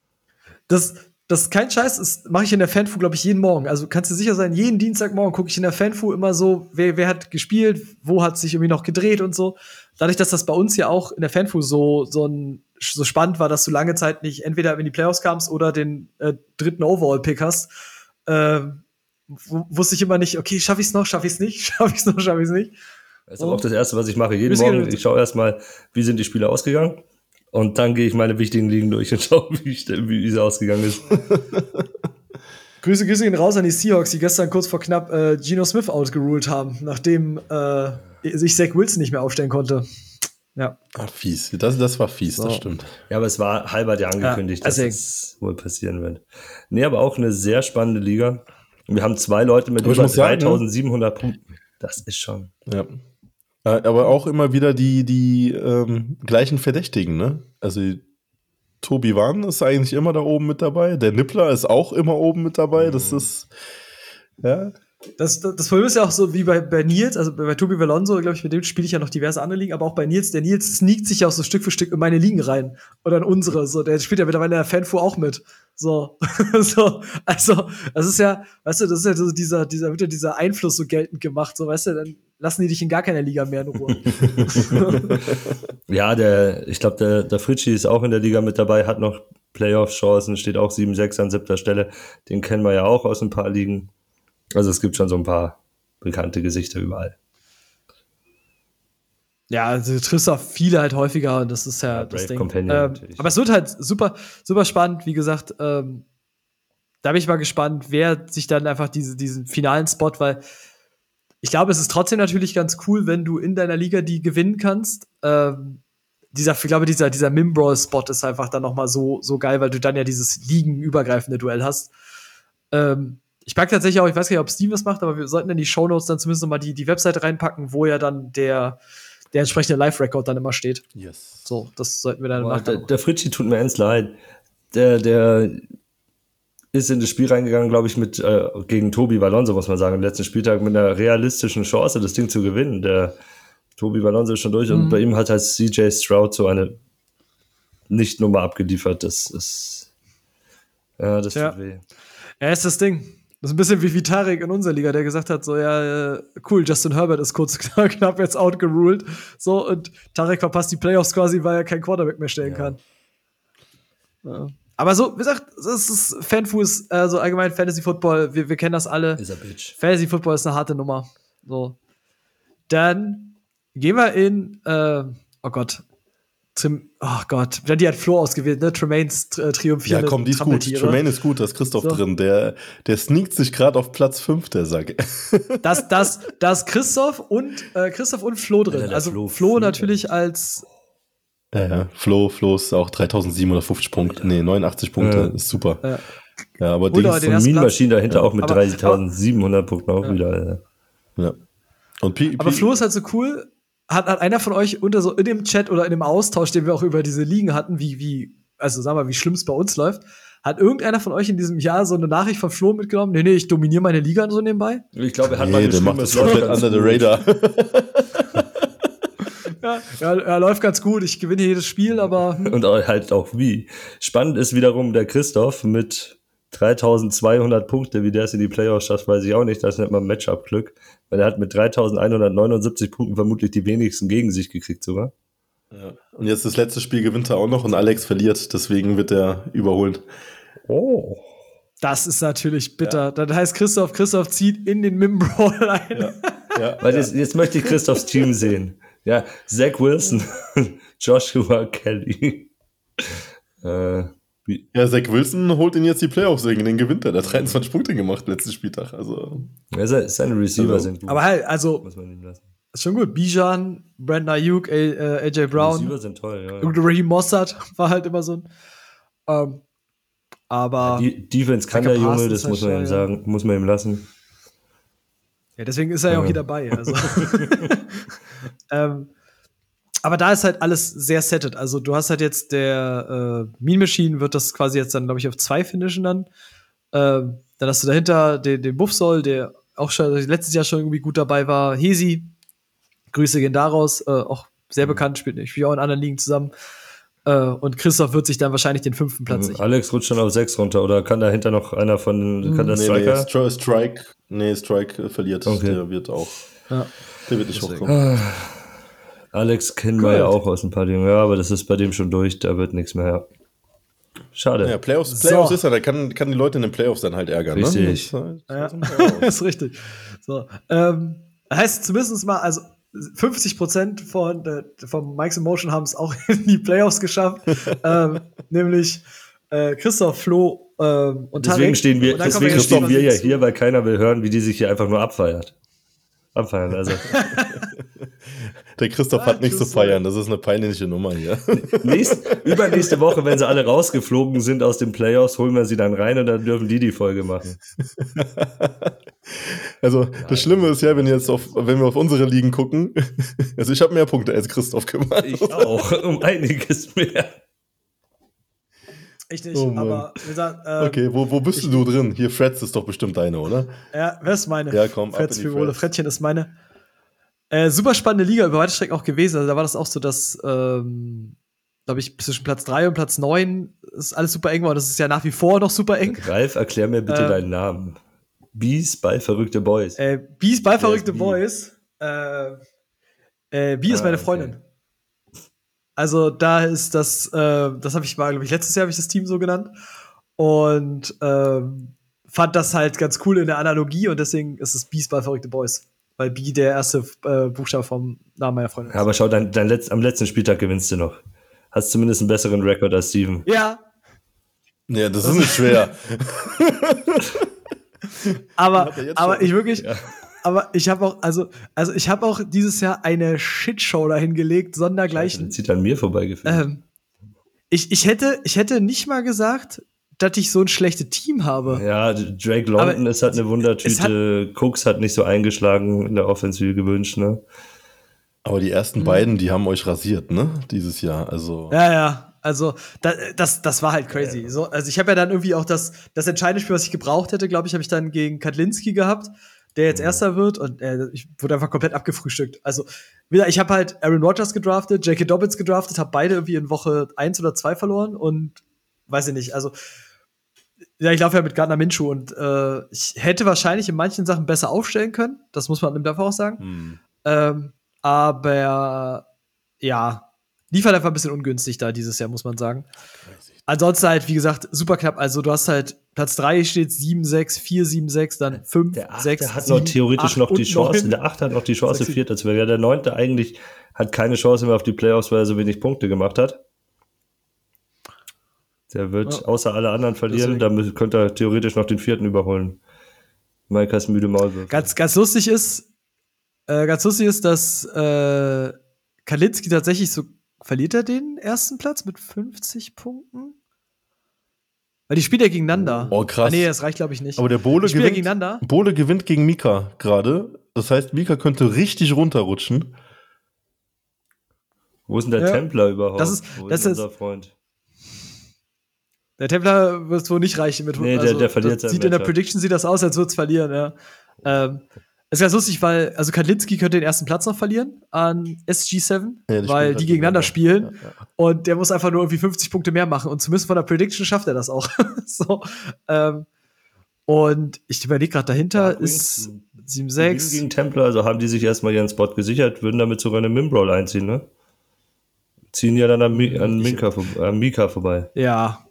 Speaker 1: Das, das ist kein Scheiß, das mache ich in der Fanfu, glaube ich, jeden Morgen. Also kannst du sicher sein, jeden Dienstagmorgen gucke ich in der Fanfu immer so, wer, wer hat gespielt, wo hat sich irgendwie noch gedreht und so. Dadurch, dass das bei uns ja auch in der Fanfu so, so, ein, so spannend war, dass du lange Zeit nicht entweder in die Playoffs kamst oder den äh, dritten Overall-Pick hast, äh, wusste ich immer nicht, okay, schaffe ich es noch, schaffe ich es nicht, schaffe ich es noch, schaffe ich es nicht.
Speaker 2: Das ist aber auch das Erste, was ich mache. Jeden Morgen, ich schaue erstmal, wie sind die Spiele ausgegangen. Und dann gehe ich meine wichtigen Ligen durch und schaue, wie, wie sie ausgegangen ist.
Speaker 1: Grüße, Grüße gehen raus an die Seahawks, die gestern kurz vor knapp äh, Geno Smith outgeruled haben, nachdem äh, sich Zach Wilson nicht mehr aufstellen konnte. Ja.
Speaker 3: Ah, fies. Das, das war fies, das stimmt.
Speaker 2: Ja, aber es war halber ja angekündigt,
Speaker 1: Ja,
Speaker 2: dass
Speaker 1: deswegen.
Speaker 2: es wohl passieren wird. Nee, aber auch eine sehr spannende Liga. Wir haben zwei Leute mit
Speaker 3: Aber
Speaker 2: über
Speaker 3: muss sagen, ne?
Speaker 2: 3700 Punkten. Das ist schon.
Speaker 3: Ja. Äh, Aber auch immer wieder die, die ähm, gleichen Verdächtigen, ne? Also Tobi Wan ist eigentlich immer da oben mit dabei. Der Nippler ist auch immer oben mit dabei. Das ist, ja.
Speaker 1: Das, das, das Problem ist ja auch so wie bei, bei Nils, also bei, bei Tobi Valonso, glaube ich, mit dem spiele ich ja noch diverse andere Ligen, aber auch bei Nils, der Nils sneakt sich ja auch so Stück für Stück in meine Ligen rein. Oder in unsere. So, der spielt ja mittlerweile in der Fanfu auch mit. So. so. Also, das ist ja, weißt du, das ist ja so dieser, dieser, wird ja dieser Einfluss so geltend gemacht. So, weißt du, dann lassen die dich in gar keiner Liga mehr in Ruhe.
Speaker 2: ja, der, ich glaube, der, der Fritschi ist auch in der Liga mit dabei, hat noch Playoff-Chancen, steht auch 7-6 an siebter Stelle. Den kennen wir ja auch aus ein paar Ligen. Also es gibt schon so ein paar bekannte Gesichter überall.
Speaker 1: Ja, also du triffst auch viele halt häufiger und das ist ja, ja das Ding. Ähm, aber es wird halt super, super spannend, wie gesagt. Ähm, da bin ich mal gespannt, wer sich dann einfach diese, diesen finalen Spot, weil ich glaube, es ist trotzdem natürlich ganz cool, wenn du in deiner Liga die gewinnen kannst. Ähm, dieser, ich glaube, dieser, dieser Mimbrawl-Spot ist einfach dann noch mal so, so geil, weil du dann ja dieses ligenübergreifende Duell hast. Ähm, ich packe tatsächlich auch, ich weiß gar nicht, ob Steam das macht, aber wir sollten in die Shownotes dann zumindest noch mal die, die Webseite reinpacken, wo ja dann der, der entsprechende Live-Record dann immer steht.
Speaker 3: Yes.
Speaker 1: So, das sollten wir dann
Speaker 2: machen. Der, der Fritschi tut mir ernst leid. Der, der ist in das Spiel reingegangen, glaube ich, mit äh, gegen Tobi Valonso, muss man sagen, im letzten Spieltag mit einer realistischen Chance, das Ding zu gewinnen. Der Tobi Valonso ist schon durch mhm. und bei ihm hat halt CJ Stroud so eine Nicht-Nummer abgeliefert. Das ist. Ja, das ja. tut weh.
Speaker 1: Er ist das Ding. Das ist ein bisschen wie Vitarik in unserer Liga, der gesagt hat, so, ja, äh, cool, Justin Herbert ist kurz knapp jetzt outgeruled. So, und Tarek verpasst die Playoffs quasi, weil er kein Quarterback mehr stellen ja. kann. Ja. Aber so, wie gesagt, das ist Fanfuß, also allgemein Fantasy Football, wir, wir kennen das alle.
Speaker 2: Ist a bitch.
Speaker 1: Fantasy Football ist eine harte Nummer. So. Dann gehen wir in, äh, oh Gott, Trim, oh Gott, die hat Flo ausgewählt, ne? Tremaines äh, triumphierende
Speaker 3: Ja, komm, die ist gut. Tremaine ist gut, da ist Christoph so. drin. Der, der sneakt sich gerade auf Platz 5, der Sack.
Speaker 1: Das, das, das Christoph und äh, Christoph und Flo drin. Ja, also Flo, Flo natürlich als
Speaker 3: ja, ja. Flo, Flo ist auch 3750 Punkte. Nee, 89 Punkte. Ja. Ist super. Ja, ja aber
Speaker 2: die von Mean Machine dahinter auch mit 3700 Punkten auch wieder.
Speaker 3: Ja. Und
Speaker 1: P aber Flo ist halt so cool hat, hat einer von euch unter so in dem Chat oder in dem Austausch, den wir auch über diese Ligen hatten, wie, wie, also sagen wir, wie schlimm es bei uns läuft, hat irgendeiner von euch in diesem Jahr so eine Nachricht von Flo mitgenommen? Nee, nee, ich dominiere meine Liga so nebenbei?
Speaker 2: Ich glaube, er hat
Speaker 3: nee, mal der macht das komplett under the radar.
Speaker 1: ja, er läuft ganz gut. Ich gewinne jedes Spiel, aber.
Speaker 2: Hm. Und halt auch wie. Spannend ist wiederum der Christoph mit 3200 Punkte, wie der es in die Playoffs schafft, weiß ich auch nicht. Das nennt man Matchup-Glück. Weil er hat mit 3179 Punkten vermutlich die wenigsten gegen sich gekriegt sogar.
Speaker 3: Ja. Und jetzt das letzte Spiel gewinnt er auch noch und Alex verliert, deswegen wird er überholt.
Speaker 1: Oh. Das ist natürlich bitter. Ja. Das heißt, Christoph, Christoph zieht in den Mimbrawl ein. Ja.
Speaker 2: Ja. Weil jetzt, jetzt möchte ich Christophs Team sehen. Ja, Zach Wilson, Joshua Kelly.
Speaker 3: äh, ja, Zach Wilson holt ihn jetzt die Playoffs wegen den gewinnt er. Der hat 23 Punkte gemacht letzten Spieltag. Also.
Speaker 2: Ja, seine Receiver also, sind
Speaker 1: gut. Aber halt, also. Muss man ihm lassen. Ist schon gut. Bijan, Brandon Ayuk, AJ äh, Brown. Die Receiver sind toll, ja. Und Raheem Mossad war halt immer so ein. Ähm, aber.
Speaker 2: Ja, die Defense kann der Junge, das muss man ihm sagen, muss man ihm lassen.
Speaker 1: Ja, deswegen ist er ja auch hier dabei. Also. ähm, aber da ist halt alles sehr settet. Also du hast halt jetzt der äh, Mean Machine wird das quasi jetzt dann, glaube ich, auf zwei finishen dann. Ähm, dann hast du dahinter den, den Buffsoll, der auch schon letztes Jahr schon irgendwie gut dabei war. Hesi, Grüße gehen daraus, äh, auch sehr mhm. bekannt, spielt nicht wie auch in anderen Ligen zusammen. Äh, und Christoph wird sich dann wahrscheinlich den fünften Platz
Speaker 2: sichern. Alex rutscht schon auf sechs runter, oder kann dahinter noch einer von, kann der
Speaker 3: Striker? Nee, Strike, nee, Strike verliert, okay. der wird auch, ja. der wird nicht hochkommen.
Speaker 2: Alex kennen wir ja auch aus ein paar Dingen, ja, aber das ist bei dem schon durch, da wird nichts mehr. Schade.
Speaker 3: Ja, Playoffs, Playoffs so. ist ja, da kann, kann die Leute in den Playoffs dann halt ärgern.
Speaker 2: Ne? Richtig.
Speaker 1: Ne? Das, ja. ist richtig. So, ähm, heißt zumindest mal, also 50 Prozent von vom Mike's Emotion haben es auch in die Playoffs geschafft, ähm, nämlich äh, Christoph, Flo ähm, und
Speaker 2: Deswegen Tarek. stehen wir, deswegen stehen wir ja hier, weil keiner will hören, wie die sich hier einfach nur abfeiert. Abfeiern, also.
Speaker 3: Der Christoph hat nichts zu feiern, das ist eine peinliche Nummer hier.
Speaker 2: Nächst, übernächste Woche, wenn sie alle rausgeflogen sind aus den Playoffs, holen wir sie dann rein und dann dürfen die die Folge machen.
Speaker 3: Also Nein. das Schlimme ist ja, wenn, jetzt auf, wenn wir auf unsere Ligen gucken, also ich habe mehr Punkte als Christoph gemacht.
Speaker 2: Ich auch, um einiges mehr.
Speaker 1: Ich nicht,
Speaker 3: Oh
Speaker 1: aber wie gesagt, ähm,
Speaker 3: Okay, wo, wo bist
Speaker 1: ich-
Speaker 3: du drin? Hier, Freds ist doch bestimmt deine, oder?
Speaker 1: Ja, wer ist meine?
Speaker 3: Ja, komm, ab
Speaker 1: Fretz
Speaker 3: in die
Speaker 1: für Wohle.
Speaker 3: Freds.
Speaker 1: Frettchen ist meine. Äh, super spannende Liga über weite Strecken auch gewesen. Also da war das auch so, dass, ähm, glaube ich, zwischen Platz 3 und Platz 9 ist alles super eng war. Und das ist ja nach wie vor noch super eng.
Speaker 2: Ralf, erklär mir bitte
Speaker 1: Ähm.
Speaker 2: deinen Namen. Bees bei verrückte Boys.
Speaker 1: Äh, Bies bei verrückte
Speaker 2: Bi?
Speaker 1: Boys. Äh, äh, ist
Speaker 2: Ah,
Speaker 1: meine
Speaker 2: okay.
Speaker 1: Freundin. Also da ist das, äh, das habe ich mal, glaube ich, letztes Jahr habe ich das Team so genannt. Und ähm, fand das halt ganz cool in der Analogie und deswegen ist es Bies bei verrückte Boys. Weil B der erste äh, Buchstabe vom Namen meiner Freundin
Speaker 2: Ja, aber schau, dein, dein Letz-, am letzten Spieltag gewinnst du noch. Hast zumindest einen besseren Rekord als Steven.
Speaker 1: Ja,
Speaker 3: Ja, das ist nicht schwer.
Speaker 1: aber,
Speaker 3: er
Speaker 1: aber ich wirklich,
Speaker 2: Ja.
Speaker 1: aber ich habe auch, also, also ich habe auch dieses Jahr eine Shitshow dahingelegt,
Speaker 2: Dann
Speaker 1: sondergleichen.
Speaker 2: zieht an mir vorbeigeführt.
Speaker 1: Ähm, ich, ich, hätte, ich hätte nicht mal gesagt, dass ich so ein schlechtes Team habe.
Speaker 2: Ja, Drake London
Speaker 1: Aber
Speaker 2: ist halt eine Wundertüte. Cooks hat nicht so eingeschlagen in der Offense wie gewünscht, ne?
Speaker 3: Aber die ersten beiden, die haben euch rasiert, ne? Dieses Jahr. Also.
Speaker 1: Ja, ja. Also, da, das, das war halt crazy. So, also, ich habe ja dann irgendwie auch das, das entscheidende Spiel, was ich gebraucht hätte, glaube ich, habe ich dann gegen Katlinski gehabt, der jetzt Erster wird und äh, ich wurde einfach komplett abgefrühstückt. Also, wieder, ich habe halt Aaron Rodgers gedraftet, J.K. Dobbins gedraftet, habe beide irgendwie in Woche 1 oder 2 verloren und weiß ich nicht. Also, ja, ich laufe ja mit Gardner Minshew und äh, ich hätte wahrscheinlich in manchen Sachen besser aufstellen können. Das muss man im Dafür auch sagen.
Speaker 3: Hm.
Speaker 1: Ähm, aber ja, lief halt einfach ein bisschen ungünstig da dieses Jahr, muss man sagen. Ansonsten halt, wie gesagt, super knapp. Also du hast halt Platz 3 steht 7-6, 4-7-6, dann 5,
Speaker 2: Der
Speaker 1: 6,
Speaker 2: Achte hat noch theoretisch noch die Chance. Der Achte hat noch die Chance,
Speaker 1: Sechs,
Speaker 2: Vierter zu werden. Ja, der Neunte eigentlich hat keine Chance mehr auf die Playoffs, weil er so wenig Punkte gemacht hat. Der wird
Speaker 1: Ja.
Speaker 2: außer alle anderen verlieren,
Speaker 1: Deswegen.
Speaker 2: damit könnte er theoretisch noch den Vierten überholen. Maikas müde Maulwürfe.
Speaker 1: Ganz, ganz lustig ist, äh, ganz lustig ist, dass äh, Kalinski tatsächlich so, verliert er den ersten Platz mit 50 Punkten? Weil die spielen ja gegeneinander.
Speaker 3: Oh, krass.
Speaker 1: Ah, nee, das reicht, glaube ich, nicht.
Speaker 3: Aber der Bohle
Speaker 1: ja
Speaker 3: gewinnt,
Speaker 1: gegeneinander.
Speaker 3: Bohle gewinnt gegen Mika gerade. Das heißt, Mika könnte richtig runterrutschen.
Speaker 2: Wo ist denn der
Speaker 1: Ja.
Speaker 2: Templer überhaupt?
Speaker 1: Das ist-
Speaker 2: Wo
Speaker 1: das
Speaker 2: ist
Speaker 1: ist-
Speaker 2: unser Freund?
Speaker 1: Der Templar wird es wohl nicht reichen mit
Speaker 2: Nee, der- der verliert
Speaker 1: das
Speaker 2: sein
Speaker 1: sieht In der. Prediction sieht das aus, als würde es verlieren, ja. Ähm, ist ganz lustig, weil, also Kadlinski könnte den ersten Platz noch verlieren an SG7,
Speaker 3: Ja,
Speaker 1: weil
Speaker 3: spielen
Speaker 1: die
Speaker 3: halt
Speaker 1: gegeneinander spielen.
Speaker 3: Ja, ja.
Speaker 1: Und der muss einfach nur irgendwie 50 Punkte mehr machen. Und zumindest von der Prediction schafft er das auch. so, ähm, und ich überlege gerade, dahinter
Speaker 2: Darkwings,
Speaker 1: ist
Speaker 2: die gewinnen
Speaker 1: 7-6.
Speaker 2: Gegen Templer, also haben die sich erstmal ihren Spot gesichert, würden damit sogar eine Mimbrawl einziehen, ne? Ziehen ja dann an, Mi an, Minka, an Mika vorbei.
Speaker 1: Ja.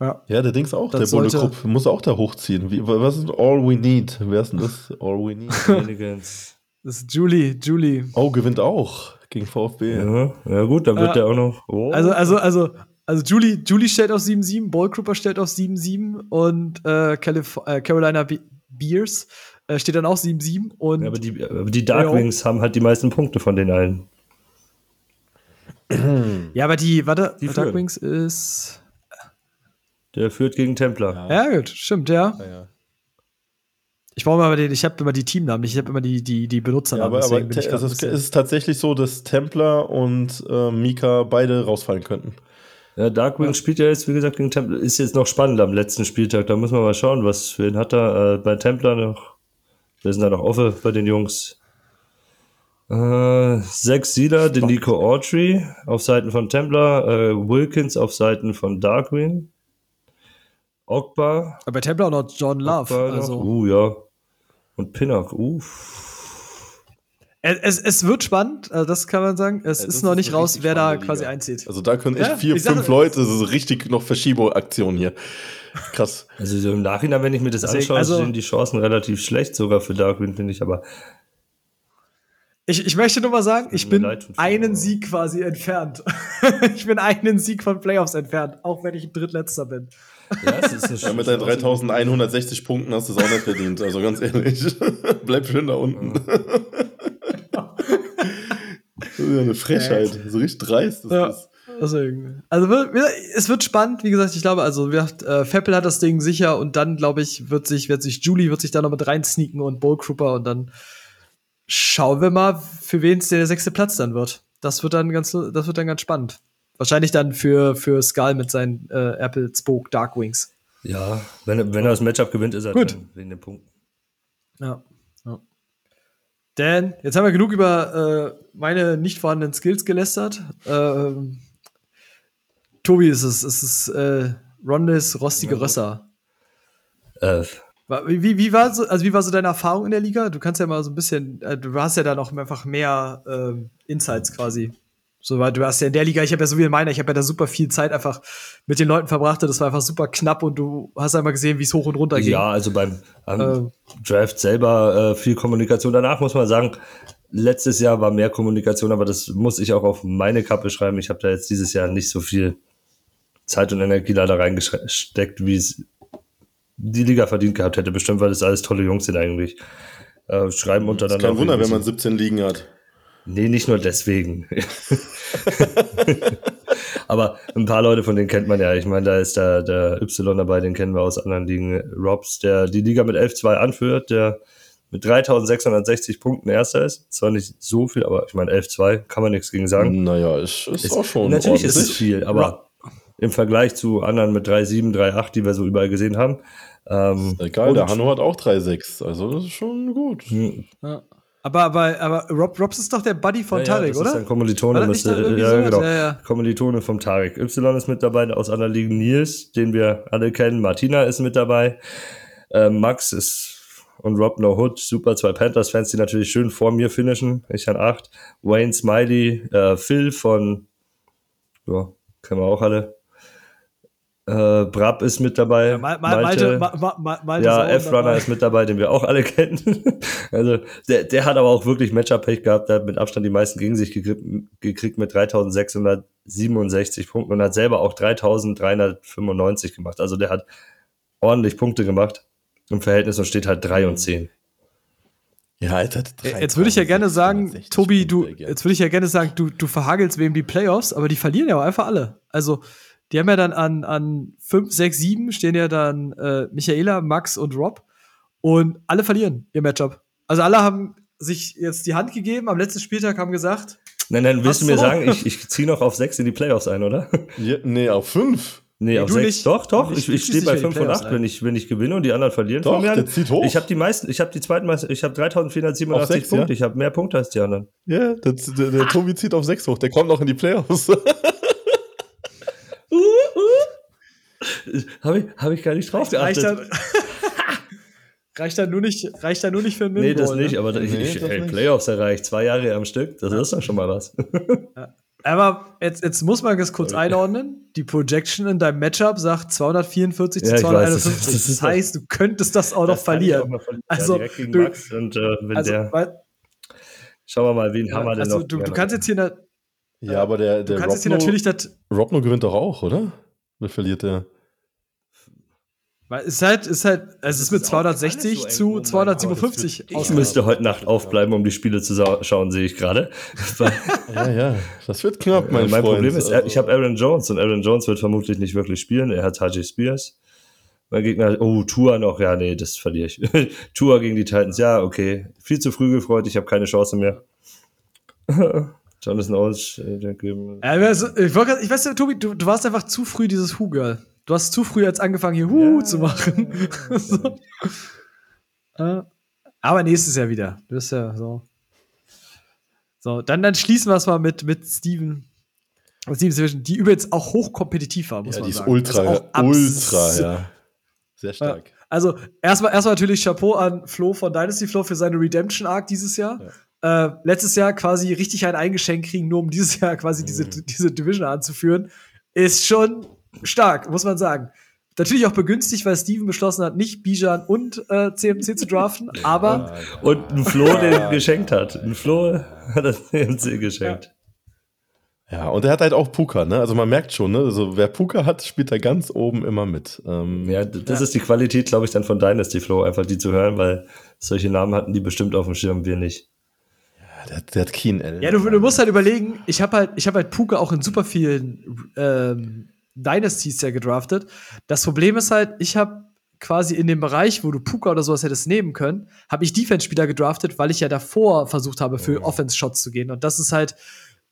Speaker 1: Ja.
Speaker 3: Ja, der Dings auch.
Speaker 1: Das
Speaker 3: der
Speaker 1: sollte-
Speaker 3: Krupp muss auch da hochziehen. Wie, was ist All We Need? Wer ist denn das? All We Need.
Speaker 1: Das ist Julie, Julie.
Speaker 3: Oh, gewinnt auch gegen VfB.
Speaker 2: ja, ja, gut, dann wird
Speaker 1: Ja.
Speaker 2: der auch noch. Oh.
Speaker 1: Also, also, also, also Julie, Julie stellt auf 7-7, Ballcrooper stellt auf 7-7 und äh, Calif äh, Carolina Be Beers äh, steht dann auch 7-7 und
Speaker 2: Ja, aber die, aber die Darkwings haben halt die meisten Punkte von den allen.
Speaker 1: ja, aber die, warte,
Speaker 2: Die
Speaker 1: Dark
Speaker 2: führen.
Speaker 1: Wings ist
Speaker 2: Der führt gegen Templer.
Speaker 1: ja gut, stimmt, ja.
Speaker 3: Ja, ja.
Speaker 1: Ich brauche mal den, ich habe immer die Teamnamen, nicht, ich habe immer die die die
Speaker 3: Ja,
Speaker 1: Benutzernamen.
Speaker 3: aber, aber
Speaker 1: grad
Speaker 3: also es
Speaker 1: bisschen-
Speaker 3: ist tatsächlich so, dass Templar und äh, Mika beide rausfallen könnten.
Speaker 2: Ja, Darkwings spielt ja jetzt, wie gesagt, gegen Templar. Ist jetzt noch spannend am letzten Spieltag. Da muss man mal schauen, was für ihn hat er äh, bei Templar noch. Wir sind da noch offen bei den Jungs. Äh, Zack Sealer, den Nico Autry auf Seiten von Templar, äh, Wilkins auf Seiten von Darkwing, Ogba,
Speaker 1: Aber bei Templar auch noch John Love.
Speaker 2: Ogba noch,
Speaker 1: Also,
Speaker 2: uh, ja. Und Pinnock, uh.
Speaker 1: es, es, es wird spannend, also das kann man sagen. Es
Speaker 3: Ja,
Speaker 1: ist noch nicht raus, wer da
Speaker 3: spannende
Speaker 1: quasi
Speaker 3: Liga.
Speaker 1: einzieht.
Speaker 3: Also da können echt
Speaker 1: Ja,
Speaker 3: vier,
Speaker 1: ich sag-
Speaker 3: fünf Leute, das ist richtig noch Verschiebung-Aktion hier. Krass.
Speaker 2: Also so im Nachhinein, wenn ich mir das
Speaker 1: Deswegen,
Speaker 2: anschaue,
Speaker 1: also-
Speaker 2: sind die Chancen relativ schlecht sogar für Darkwing, finde ich, aber
Speaker 1: Ich, ich möchte nur mal sagen, ich bin einen Sieg quasi entfernt. ich bin einen Sieg von Playoffs entfernt, auch wenn ich Drittletzter bin.
Speaker 2: Ja, es ist eine
Speaker 3: Ja, mit deinen 3160 Punkten hast du es auch nicht verdient, also ganz ehrlich. Bleib schön da unten. Das ist ja eine Frechheit. So richtig dreist ist
Speaker 1: Ja.
Speaker 3: das.
Speaker 1: Deswegen. Also wird- es wird spannend, wie gesagt, ich glaube, also wie gesagt, äh, Feppel hat das Ding sicher und dann, glaube ich, wird sich, wird sich Julie wird sich da noch mit rein sneaken und Ballcrooper und dann schauen wir mal, für wen es der sechste Platz dann wird. Das wird dann ganz, das wird dann ganz spannend. Wahrscheinlich dann für, für Skull mit seinen äh, Apple Spoke Dark Wings.
Speaker 2: Ja, wenn, wenn er das Matchup gewinnt, ist er
Speaker 1: Gut.
Speaker 2: drin, wegen den Punkten.
Speaker 1: Ja. ja. Dan, jetzt haben wir genug über äh, meine nicht vorhandenen Skills gelästert. Ähm, Tobi, ist es ist es äh, Rondes rostige Rösser.
Speaker 2: Äh,
Speaker 1: Wie, wie, war so, also wie war so deine Erfahrung in der Liga? Du kannst ja mal so ein bisschen, äh, du hast ja da noch einfach mehr ähm, Insights quasi. So, weil du hast ja in der Liga, ich habe ja so wie in meiner, ich habe ja da super viel Zeit einfach mit den Leuten verbracht und das war einfach super knapp und du hast einmal gesehen, wie es hoch und runter ging.
Speaker 2: ja, also beim
Speaker 1: Ähm.
Speaker 2: Draft selber äh, viel Kommunikation. Danach muss man sagen, letztes Jahr war mehr Kommunikation, aber das muss ich auch auf meine Kappe schreiben. Ich habe da jetzt dieses Jahr nicht so viel Zeit und Energie leider reingesteckt, wie es die Liga verdient gehabt hätte. Bestimmt, weil das alles tolle Jungs sind eigentlich. Äh, schreiben
Speaker 3: Ist
Speaker 2: untereinander.
Speaker 3: kein Wunder, wenn man
Speaker 2: so.
Speaker 3: 17 Ligen hat.
Speaker 2: Nee, nicht nur deswegen. Aber ein paar Leute von denen kennt man ja. Ich meine, da ist der, der Y dabei, den kennen wir aus anderen Ligen. Robs, der die Liga mit 11-2 anführt, der mit 3660 Punkten erster ist. Zwar nicht so viel, aber ich meine, 11-2 kann man nichts gegen sagen.
Speaker 3: Naja, ist, ist auch schon.
Speaker 2: Natürlich ist es
Speaker 3: ordentlich.
Speaker 2: viel, aber im Vergleich zu anderen mit 3-7, 3-8, die wir so überall gesehen haben. Ähm,
Speaker 3: Egal, der
Speaker 2: und-
Speaker 3: Hanno hat auch 3,6. Also, das ist schon gut.
Speaker 1: Ja. Aber, aber, aber Rob, Robs ist doch der Buddy von
Speaker 2: Ja, ja,
Speaker 1: Tarek,
Speaker 2: das
Speaker 1: oder?
Speaker 2: Ist ein Kommilitone,
Speaker 1: da irgendwie
Speaker 2: ja, genau.
Speaker 1: Ja, ja.
Speaker 2: Kommilitone vom Tarek. Y ist mit dabei aus anderen Ligen. Nils, den wir alle kennen. Martina ist mit dabei. Äh, Max ist und Rob No Hood, super zwei Panthers-Fans, die natürlich schön vor mir finishen. Ich an acht. Wayne Smiley, äh, Phil von, ja, kennen wir auch alle. Äh, Brab ist mit dabei.
Speaker 1: Ja, Mal, mal, Malte, Ma- Ma- Ma- Malte
Speaker 2: Ja, F-Runner ist mit dabei, den wir auch alle kennen. also der, der hat aber auch wirklich Matchup-Pech gehabt. Der hat mit Abstand die meisten gegen sich gekriegt, gekriegt mit 3667 Punkten und hat selber auch 3395 gemacht. Also der hat ordentlich Punkte gemacht im Verhältnis und steht halt 3 und 10.
Speaker 3: Ja, jetzt, hat
Speaker 1: Jetzt würde ich ja gerne sagen,
Speaker 3: 3660
Speaker 1: Tobi, du, jetzt würde ich ja gerne sagen, du, du verhagelst wem die Playoffs, aber die verlieren ja auch einfach alle. Also, die haben ja dann an, an 5, 6, 7 stehen ja dann äh, Michaela, Max und Rob und alle verlieren ihr Matchup. Also, alle haben sich jetzt die Hand gegeben, am letzten Spieltag haben gesagt,
Speaker 2: Nein, nein, willst du mir
Speaker 1: so.
Speaker 2: sagen, ich, ich ziehe noch auf 6 in die Playoffs ein, oder?
Speaker 3: Ja, nee, auf 5.
Speaker 2: Nee,
Speaker 1: Nee,
Speaker 2: auf 6.
Speaker 1: nicht.
Speaker 2: Doch, doch. Ich, ich stehe bei
Speaker 1: in die
Speaker 2: 5 und
Speaker 1: Playoffs
Speaker 2: 8,
Speaker 1: ein.
Speaker 2: wenn ich, wenn ich gewinne und die anderen verlieren
Speaker 3: Doch,
Speaker 2: von mir.
Speaker 3: der zieht hoch.
Speaker 2: Ich habe die meisten, ich habe die zweitmeisten, ich habe 3487
Speaker 3: Auf sechs,
Speaker 2: Punkte.
Speaker 3: ja?
Speaker 2: Ich habe mehr Punkte als die anderen.
Speaker 3: Ja, der, der, der Tobi zieht auf 6 hoch. Der kommt noch in die Playoffs.
Speaker 2: Habe ich, hab ich gar nicht drauf
Speaker 1: reicht
Speaker 2: geachtet.
Speaker 1: dann, reicht dann nur nicht, reicht dann nur nicht für einen
Speaker 2: Nee, das nicht,
Speaker 1: ne?
Speaker 2: aber ich,
Speaker 3: Nee,
Speaker 2: ich,
Speaker 3: das
Speaker 2: ey,
Speaker 3: nicht.
Speaker 2: Playoffs erreicht, zwei Jahre am Stück, das ist doch schon mal was.
Speaker 1: Aber jetzt, jetzt muss man das kurz einordnen. Die Projection in deinem Matchup sagt 244
Speaker 2: Ja,
Speaker 1: zu
Speaker 2: ich weiß, das-
Speaker 1: 251.
Speaker 2: das
Speaker 1: Das, heißt, du könntest das auch noch verlieren.
Speaker 2: auch mal verlieren.
Speaker 1: Also,
Speaker 2: ja,
Speaker 1: du-
Speaker 2: Max und äh, wenn
Speaker 1: Also,
Speaker 2: der,
Speaker 1: weil,
Speaker 2: schauen wir mal, wen haben wir denn
Speaker 1: also
Speaker 2: noch?
Speaker 1: du, du kannst jetzt hier, na-
Speaker 3: ja, aber der,
Speaker 1: du
Speaker 3: der
Speaker 1: kannst jetzt hier
Speaker 3: Robno,
Speaker 1: natürlich das,
Speaker 3: Robno gewinnt doch auch, oder? Oder verliert der?
Speaker 1: Weil es ist halt, ist halt, also es ist mit
Speaker 2: ist auch alles
Speaker 1: 260
Speaker 2: so
Speaker 1: zu
Speaker 3: Oh mein Gott,
Speaker 1: 257
Speaker 3: das wird-
Speaker 2: ich müsste heute Nacht aufbleiben, um die Spiele zu schauen, sehe ich gerade.
Speaker 3: Ja, ja, das wird knapp, mein,
Speaker 2: mein
Speaker 3: Freund.
Speaker 2: Problem ist,
Speaker 3: Also-
Speaker 2: ich habe Aaron Jones und Aaron Jones wird vermutlich nicht wirklich spielen. Er hat Haji Spears. Mein Gegner, oh, Tour noch, ja, nee, das verliere ich. Tour gegen die Titans, ja, okay. Viel zu früh gefreut, ich habe keine Chance mehr. Jonathan Owens, äh, der geben.
Speaker 1: Ja, also, ich, wollte grad- ich weiß ja, Tobi, du, du warst einfach zu früh dieses Who-Girl. Du hast zu früh jetzt angefangen, hier Hu
Speaker 2: Ja.
Speaker 1: zu machen. so. Äh, Aber nächstes Jahr wieder. Du bist ja so. So, dann, dann schließen wir es mal mit, mit Steven. Steven Division, die übrigens auch hochkompetitiv war, muss
Speaker 3: ja,
Speaker 1: man
Speaker 3: die ist
Speaker 1: sagen.
Speaker 3: ultra,
Speaker 1: Also
Speaker 3: ultra, ja. Sehr stark.
Speaker 1: Also, erstmal erstmal natürlich Chapeau an Flo von Dynasty Flo für seine Redemption Arc dieses Jahr. Äh, letztes Jahr quasi richtig ein eingeschenkt kriegen, nur um dieses Jahr quasi diese,
Speaker 3: Mhm.
Speaker 1: diese Division anzuführen, ist schon stark, muss man sagen. Natürlich auch begünstigt, weil Steven beschlossen hat, nicht Bijan und äh, CMC zu draften, aber
Speaker 2: Und ein Flo, den geschenkt hat. Ein Flo hat das CMC geschenkt.
Speaker 3: Ja, und er hat halt auch Puka, ne? Also man merkt schon, ne? Also wer Puka hat, spielt da ganz oben immer mit. Ähm,
Speaker 2: Ja, das ist die Qualität, glaube ich, dann von Dynasty Flow, einfach die zu hören, weil solche Namen hatten die bestimmt auf dem Schirm, wir nicht.
Speaker 3: Der, der hat Keen Allen.
Speaker 1: ja, du, du musst halt überlegen, ich habe halt, ich hab halt Puka auch in super vielen ähm, Dynasties ja gedraftet. Das Problem ist halt, ich habe quasi in dem Bereich, wo du Puka oder sowas hättest nehmen können, habe ich Defense-Spieler gedraftet, weil ich ja davor versucht habe, für Offense-Shots zu gehen. Und das ist halt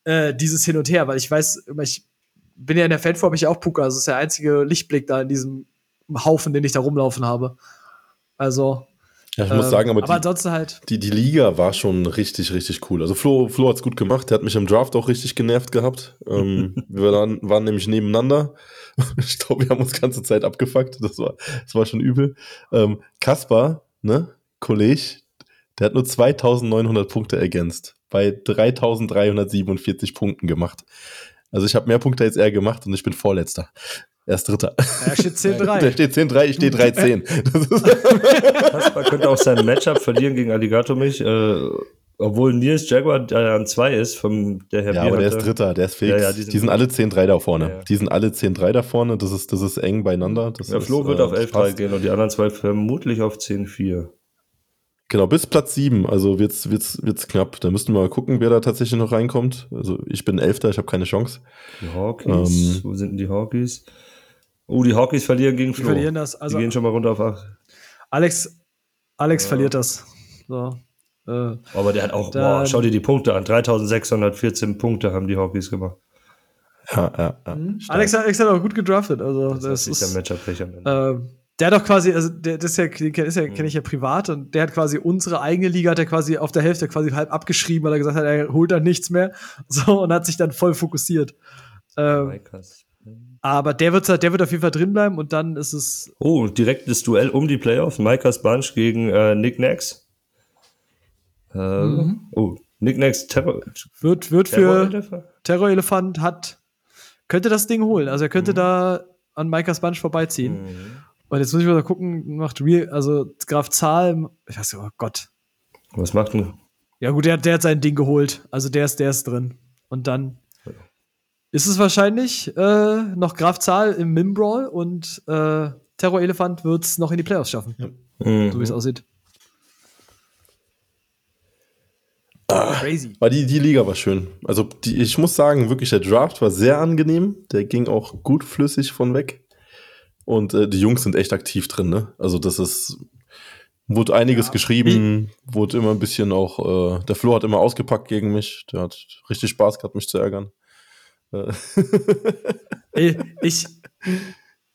Speaker 1: äh, dieses Hin und Her, weil ich weiß, ich bin ja in der Fanform, ich auch Puka. Also das ist der einzige Lichtblick da in diesem Haufen, den ich da rumlaufen habe. Also.
Speaker 3: Ja, ich muss sagen, aber,
Speaker 1: aber die, halt.
Speaker 3: Die, die Liga war schon richtig, richtig cool. Also Flo, Flo hat es gut gemacht. Der hat mich im Draft auch richtig genervt gehabt. ähm, wir waren, waren nämlich nebeneinander. ich glaube, wir haben uns die ganze Zeit abgefuckt. Das war, das war schon übel. Ähm, Kaspar, ne, Kollege, der hat nur 2900 Punkte ergänzt. Bei 3347 Punkten gemacht. Also ich habe mehr Punkte als er gemacht und ich bin Vorletzter. Er ist Dritter.
Speaker 1: Er steht 10-3.
Speaker 3: Der steht 10-3, ich stehe
Speaker 2: 3-10. Kaspar könnte auch sein Matchup verlieren gegen Alligator mich, äh, obwohl Nils Jaguar an 2 ist, vom der Herr
Speaker 3: Ja, aber der ist Dritter, der ist fix.
Speaker 2: Ja, ja, die
Speaker 3: die,
Speaker 2: sind-
Speaker 3: sind alle 10-3 da vorne.
Speaker 2: Ja, ja.
Speaker 3: Die sind alle 10-3 da vorne, das ist, das ist eng beieinander. Das
Speaker 2: Der
Speaker 3: ist,
Speaker 2: Flo wird
Speaker 3: äh,
Speaker 2: auf
Speaker 3: das
Speaker 2: 11-3
Speaker 3: passt.
Speaker 2: gehen und die anderen zwei vermutlich auf 10-4.
Speaker 3: Genau, bis Platz 7, also wird's, wird's, wird's knapp. Da müssten wir mal gucken, wer da tatsächlich noch reinkommt. Also ich bin Elfter, ich habe keine Chance.
Speaker 2: Die Hawkies,
Speaker 3: Ähm.
Speaker 2: wo sind denn die Hawkies? Oh, die Hawkies verlieren gegen
Speaker 1: Die
Speaker 2: Flo.
Speaker 1: verlieren das. Also
Speaker 2: die gehen schon mal runter auf 8.
Speaker 1: Alex, Alex
Speaker 2: Ja.
Speaker 1: verliert das. So. Äh,
Speaker 2: Aber der hat auch,
Speaker 1: Dann-
Speaker 2: boah, schau dir die Punkte an. 3614 Punkte haben die Hawkies gemacht.
Speaker 3: Ja, ja, ja.
Speaker 1: Mhm.
Speaker 3: stark.
Speaker 1: Alex, hat- Alex hat auch gut gedraftet. Also,
Speaker 2: Das,
Speaker 1: das,
Speaker 2: ist der Ende.
Speaker 1: ähm, der hat doch quasi, also der, das ist ja, den kenn- ist ja, kenne ich ja privat und der hat quasi unsere eigene Liga, hat er quasi auf der Hälfte quasi halb abgeschrieben, weil er gesagt hat, er holt dann nichts mehr. So und hat sich dann voll fokussiert. Ähm,
Speaker 2: Maikas.
Speaker 1: Aber der wird, der wird auf jeden Fall drin bleiben und dann ist es.
Speaker 2: Oh, direktes Duell um die Playoffs. Maikas Bunch gegen äh, Nick Nax. Äh,
Speaker 1: Mhm.
Speaker 2: Oh, Nick Nax Terror.
Speaker 1: Wird, wird
Speaker 2: Terror
Speaker 1: für Terror Elefant hat, könnte das Ding holen. Also er könnte
Speaker 2: Mhm.
Speaker 1: da an Maikas Bunch vorbeiziehen.
Speaker 2: Mhm.
Speaker 1: Und jetzt muss ich mal gucken, macht Real, also Graf Zahl, ich weiß nicht, oh Gott.
Speaker 2: Was macht denn?
Speaker 1: Ja, gut, der, der hat sein Ding geholt. Also der ist, der ist drin. Und dann ist es wahrscheinlich äh, noch Graf Zahl im Mim-Brawl und äh, Terror Elefant wird es noch in die Playoffs schaffen,
Speaker 2: Mhm.
Speaker 1: so wie es aussieht. Crazy.
Speaker 3: Aber die, die Liga war schön. Also die, ich muss sagen, wirklich, der Draft war sehr angenehm. Der ging auch gut flüssig von weg. Und äh, die Jungs sind echt aktiv drin, ne? Also das ist, wurde einiges
Speaker 1: Ja.
Speaker 3: geschrieben, wurde immer ein bisschen auch, äh, der Flo hat immer ausgepackt gegen mich. Der hat richtig Spaß gehabt, mich zu ärgern. Äh,
Speaker 1: ich,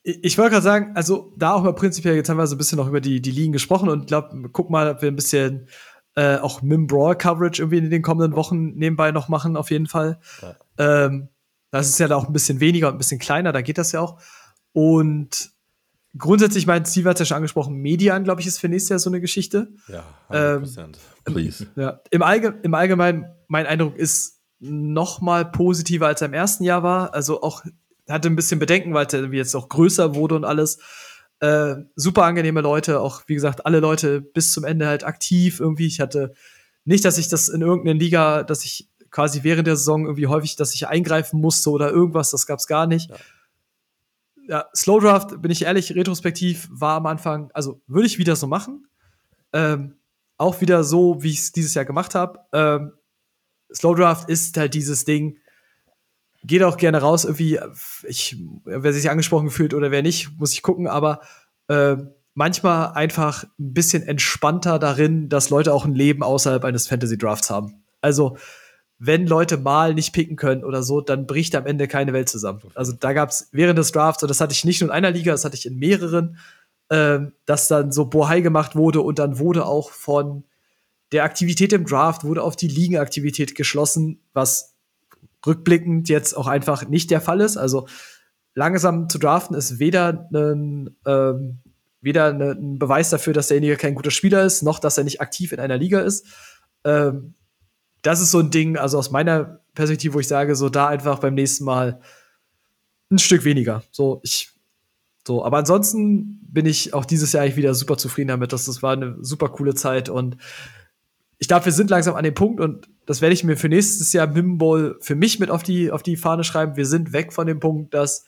Speaker 1: ich, wollte gerade sagen, also da auch mal prinzipiell, jetzt haben wir so ein bisschen noch über die, die Ligen gesprochen und glaube, guck mal, ob wir ein bisschen äh, auch Mim Brawl Coverage irgendwie in den kommenden Wochen nebenbei noch machen, auf jeden Fall. Ähm, das ist ja da auch ein bisschen weniger und ein bisschen kleiner, da geht das ja auch. Und grundsätzlich, mein Steve hat es ja schon angesprochen, Median, glaube ich, ist für nächstes Jahr so eine Geschichte.
Speaker 3: ja,
Speaker 1: Ähm,
Speaker 3: 100%. Please.
Speaker 1: Ja, im, Allge im Allgemeinen, mein Eindruck ist noch mal positiver als er im ersten Jahr war. Also auch hatte ein bisschen Bedenken, weil es irgendwie jetzt auch größer wurde und alles. Äh, super angenehme Leute, auch wie gesagt, alle Leute bis zum Ende halt aktiv irgendwie. Ich hatte nicht, dass ich das in irgendeiner Liga, dass ich quasi während der Saison irgendwie häufig, dass ich eingreifen musste oder irgendwas, das gab's gar nicht.
Speaker 3: Ja.
Speaker 1: Ja, Slow Draft, bin ich ehrlich, retrospektiv war am Anfang, also würde ich wieder so machen. Ähm, auch wieder so, wie ich es dieses Jahr gemacht habe. Ähm, Slow Draft ist halt dieses Ding. Geht auch gerne raus, irgendwie, ich, wer sich angesprochen fühlt oder wer nicht, muss ich gucken, aber äh, manchmal einfach ein bisschen entspannter darin, dass Leute auch ein Leben außerhalb eines Fantasy Drafts haben. Also, wenn Leute mal nicht picken können oder so, dann bricht am Ende keine Welt zusammen. Also da gab es während des Drafts, und das hatte ich nicht nur in einer Liga, das hatte ich in mehreren, ähm, dass dann so Bohai gemacht wurde und dann wurde auch von der Aktivität im Draft wurde auf die Ligenaktivität geschlossen, was rückblickend jetzt auch einfach nicht der Fall ist. Also langsam zu draften ist weder ein, ähm, weder ein Beweis dafür, dass derjenige kein guter Spieler ist, noch dass er nicht aktiv in einer Liga ist. Ähm, das ist so ein Ding, also aus meiner Perspektive, wo ich sage, so da einfach beim nächsten Mal ein Stück weniger. So, ich, so, aber ansonsten bin ich auch dieses Jahr eigentlich wieder super zufrieden damit. dass Das war eine super coole Zeit und ich glaube, wir sind langsam an dem Punkt und das werde ich mir für nächstes Jahr Mim Bowl für mich mit auf die, auf die Fahne schreiben. Wir sind weg von dem Punkt, dass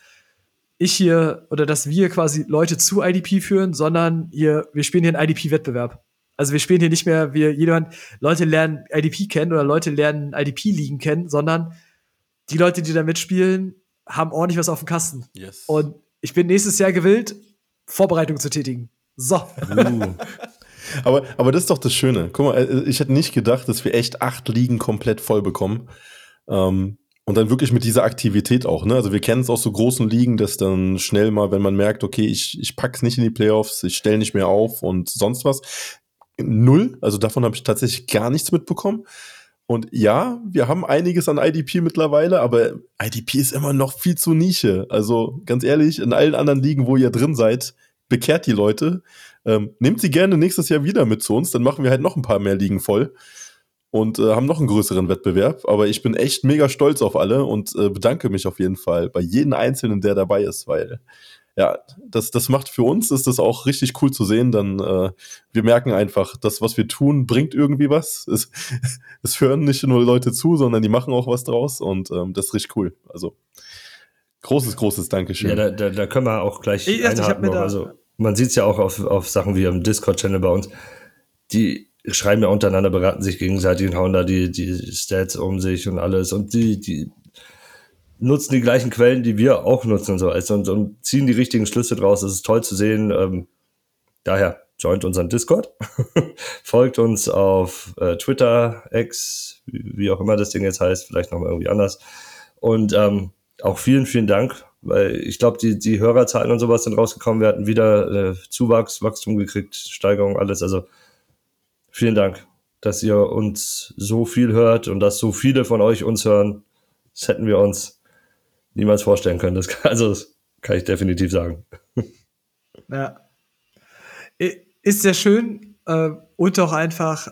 Speaker 1: ich hier oder dass wir quasi Leute zu IDP führen, sondern hier, wir spielen hier einen IDP-Wettbewerb. Also wir spielen hier nicht mehr, wir jemand, Leute lernen IDP kennen oder Leute lernen IDP-Ligen kennen, sondern die Leute, die da mitspielen, haben ordentlich was auf dem Kasten.
Speaker 3: Yes.
Speaker 1: Und ich bin nächstes Jahr gewillt, Vorbereitung zu tätigen. So.
Speaker 2: Uh,
Speaker 3: Aber, aber das ist doch das Schöne. Guck mal, äh, ich hätte nicht gedacht, dass wir echt acht Ligen komplett voll bekommen. Ähm, und dann wirklich mit dieser Aktivität auch, ne? Also wir kennen es aus so großen Ligen, dass dann schnell mal, wenn man merkt, okay, ich, ich pack's nicht in die Playoffs, ich stelle nicht mehr auf und sonst was. Null, also davon habe ich tatsächlich gar nichts mitbekommen. Und ja, wir haben einiges an IDP mittlerweile, aber IDP ist immer noch viel zu Nische. Also ganz ehrlich, in allen anderen Ligen, wo ihr drin seid, bekehrt die Leute. Ähm, nehmt sie gerne nächstes Jahr wieder mit zu uns, dann machen wir halt noch ein paar mehr Ligen voll und äh, haben noch einen größeren Wettbewerb. Aber ich bin echt mega stolz auf alle und äh, bedanke mich auf jeden Fall bei jedem Einzelnen, der dabei ist, weil ja, das, das macht für uns, ist das auch richtig cool zu sehen. Dann äh, wir merken einfach, das, was wir tun, bringt irgendwie was. Es, es hören nicht nur Leute zu, sondern die machen auch was draus und ähm, das ist richtig cool. Also großes, großes Dankeschön.
Speaker 2: Ja, da, da, da können wir auch gleich ich, einhaken. Ich also man sieht es ja auch auf, auf Sachen wie im Discord-Channel bei uns. Die schreiben ja untereinander, beraten sich gegenseitig und hauen da die, die Stats um sich und alles. Und die, die nutzen die gleichen Quellen, die wir auch nutzen und so also, und, und ziehen die richtigen Schlüsse draus. Das ist toll zu sehen. Ähm, daher joint unseren Discord, folgt uns auf äh, Twitter, X, wie, wie, auch immer das Ding jetzt heißt, vielleicht nochmal irgendwie anders. Und ähm, auch vielen, vielen Dank, weil ich glaube, die, die Hörerzahlen und sowas sind rausgekommen. Wir hatten wieder äh, Zuwachs, Wachstum gekriegt, Steigerung, alles. Also vielen Dank, dass ihr uns so viel hört und dass so viele von euch uns hören. Das hätten wir uns niemals vorstellen können. Das kann, also das kann ich definitiv sagen.
Speaker 1: Ja. Ist sehr schön äh, und auch einfach.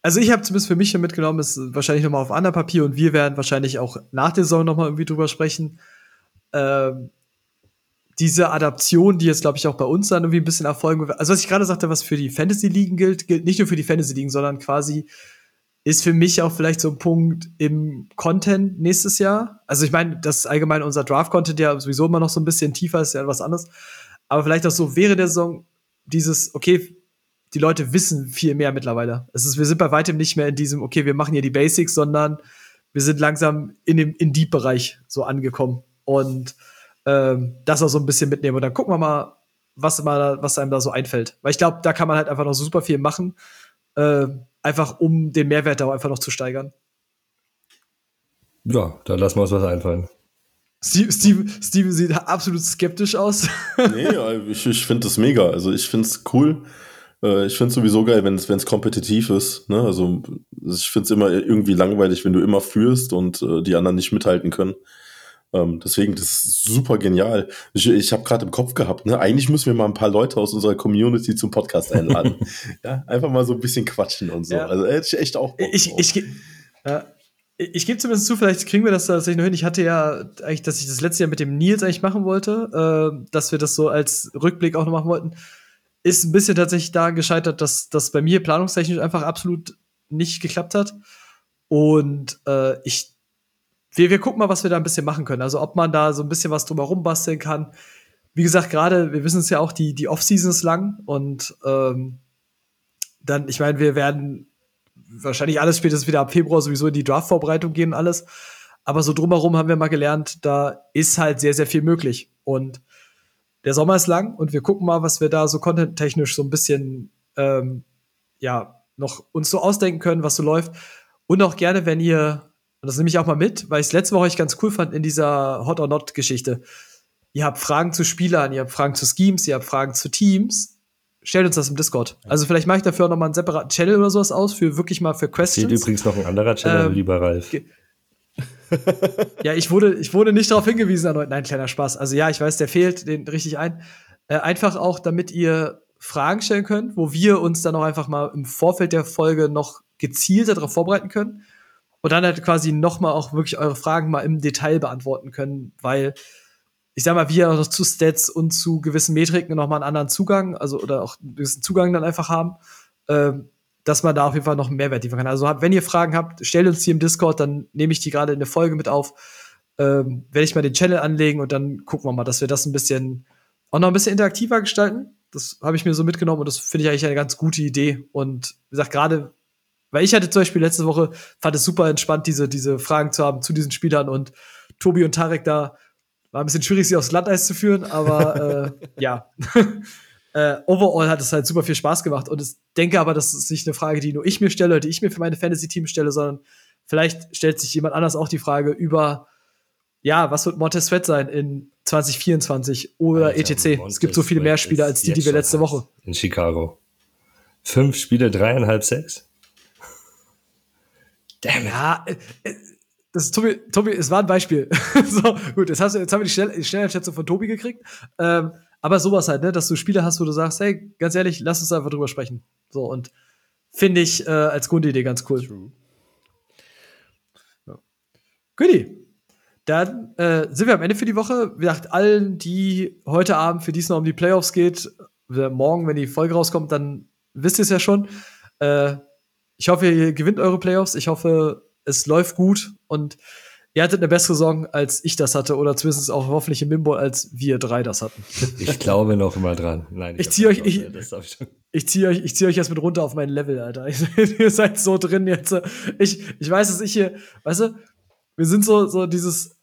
Speaker 1: Also ich habe zumindest für mich schon mitgenommen, ist wahrscheinlich nochmal auf anderem Papier und wir werden wahrscheinlich auch nach der Saison nochmal irgendwie drüber sprechen. Ähm, diese Adaption, die jetzt, glaube ich, auch bei uns dann irgendwie ein bisschen erfolgen wird. Also, was ich gerade sagte, was für die Fantasy-Ligen gilt, gilt nicht nur für die Fantasy-Ligen, sondern quasi ist für mich auch vielleicht so ein Punkt im Content nächstes Jahr. Also, ich meine, das ist allgemein unser Draft-Content ja sowieso immer noch so ein bisschen tiefer, ist ja was anderes. Aber vielleicht auch so während der Saison dieses, okay, die Leute wissen viel mehr mittlerweile. Es ist, wir sind bei weitem nicht mehr in diesem, okay, wir machen hier die Basics, sondern wir sind langsam in dem in Deep-Bereich so angekommen. Und ähm, das auch so ein bisschen mitnehmen. Und dann gucken wir mal, was, mal, was einem da so einfällt. Weil ich glaube, da kann man halt einfach noch super viel machen, äh, einfach um den Mehrwert da auch einfach noch zu steigern.
Speaker 2: Ja, da lassen wir uns was einfallen.
Speaker 1: Steve, Steve, Steve sieht absolut skeptisch aus.
Speaker 3: nee, ich, ich finde das mega. Also ich finde es cool. Äh, ich finde es sowieso geil, wenn es kompetitiv ist. Ne? Also ich finde es immer irgendwie langweilig, wenn du immer führst und äh, die anderen nicht mithalten können. Ähm, deswegen, das ist super genial. Ich, ich habe gerade im Kopf gehabt, ne? eigentlich müssen wir mal ein paar Leute aus unserer Community zum Podcast einladen. ja, einfach mal so ein bisschen quatschen und so. Ja. Also hätte ich echt auch.
Speaker 1: Bock ich, ich, ich, ja, ich gebe zumindest zu, vielleicht kriegen wir das tatsächlich noch hin. Ich hatte ja eigentlich, dass ich das letzte Jahr mit dem Nils eigentlich machen wollte, äh, dass wir das so als Rückblick auch noch machen wollten. Ist ein bisschen tatsächlich da gescheitert, dass das bei mir planungstechnisch einfach absolut nicht geklappt hat. Und äh, ich wir, wir gucken mal, was wir da ein bisschen machen können. Also ob man da so ein bisschen was drumherum basteln kann. Wie gesagt, gerade, wir wissen es ja auch, die, die Off-Season ist lang und ähm, dann, ich meine, wir werden wahrscheinlich alles spätestens wieder ab Februar sowieso in die Draft-Vorbereitung gehen und alles. Aber so drumherum haben wir mal gelernt, da ist halt sehr, sehr viel möglich. Und der Sommer ist lang und wir gucken mal, was wir da so content-technisch so ein bisschen, ähm, ja, noch uns so ausdenken können, was so läuft. Und auch gerne, wenn ihr und das nehme ich auch mal mit, weil ich es letzte Woche echt ganz cool fand in dieser Hot or Not Geschichte. Ihr habt Fragen zu Spielern, ihr habt Fragen zu Schemes, ihr habt Fragen zu Teams. Stellt uns das im Discord. Also vielleicht mache ich dafür auch noch mal einen separaten Channel oder sowas aus, für wirklich mal für Questions.
Speaker 2: Fehlt übrigens noch ein anderer Channel, ähm, lieber Ralf.
Speaker 1: ja, ich wurde, ich wurde nicht darauf hingewiesen erneut. Nein, kleiner Spaß. Also ja, ich weiß, der fehlt, den richtig ein. Äh, einfach auch, damit ihr Fragen stellen könnt, wo wir uns dann auch einfach mal im Vorfeld der Folge noch gezielter darauf vorbereiten können und dann halt quasi nochmal auch wirklich eure Fragen mal im Detail beantworten können, weil ich sag mal, wir auch zu Stats und zu gewissen Metriken nochmal einen anderen Zugang, also oder auch einen gewissen Zugang dann einfach haben, ähm, dass man da auf jeden Fall noch einen Mehrwert liefern kann. Also wenn ihr Fragen habt, stellt uns die im Discord, dann nehme ich die gerade in der Folge mit auf. Ähm, werde ich mal den Channel anlegen und dann gucken wir mal, dass wir das ein bisschen auch noch ein bisschen interaktiver gestalten. Das habe ich mir so mitgenommen und das finde ich eigentlich eine ganz gute Idee. Und wie gesagt, gerade weil ich hatte zum Beispiel letzte Woche, fand es super entspannt, diese, diese Fragen zu haben zu diesen Spielern und Tobi und Tarek da war ein bisschen schwierig, sie aufs Glatteis zu führen, aber äh, ja. äh, overall hat es halt super viel Spaß gemacht und ich denke aber, das ist nicht eine Frage, die nur ich mir stelle, die ich mir für meine Fantasy-Teams stelle, sondern vielleicht stellt sich jemand anders auch die Frage über, ja, was wird Montez Sweat sein in 2024 oder Alter, etc. Montez es gibt so viele mehr Spiele als die, die wir letzte Woche.
Speaker 2: In Chicago. Fünf Spiele, dreieinhalb, sechs?
Speaker 1: Damn. Ja, äh, äh, das ist Tobi, Tobi, es war ein Beispiel. so, gut, jetzt, hast jetzt haben wir die, Schnell, die Schnelleinschätzung von Tobi gekriegt. Ähm, aber sowas halt, ne, dass du Spiele hast, wo du sagst, hey, ganz ehrlich, lass uns einfach drüber sprechen. So, und finde ich äh, als Grundidee ganz cool. True. Ja. Goodie. Dann äh, sind wir am Ende für die Woche. Wie gesagt, allen, die heute Abend, für die es noch um die Playoffs geht, morgen, wenn die Folge rauskommt, dann wisst ihr es ja schon. Äh, ich hoffe, ihr gewinnt eure Playoffs. Ich hoffe, es läuft gut und ihr hattet eine bessere Saison, als ich das hatte, oder zumindest auch hoffentlich im Mimbo, als wir drei das hatten.
Speaker 2: Ich glaube noch immer dran. Nein,
Speaker 1: ich, ich ziehe euch, ich, ich ziehe euch, ich ziehe euch jetzt mit runter auf mein Level, Alter. ihr seid so drin jetzt. Ich, ich weiß, dass ich hier, weißt du, wir sind so, so dieses,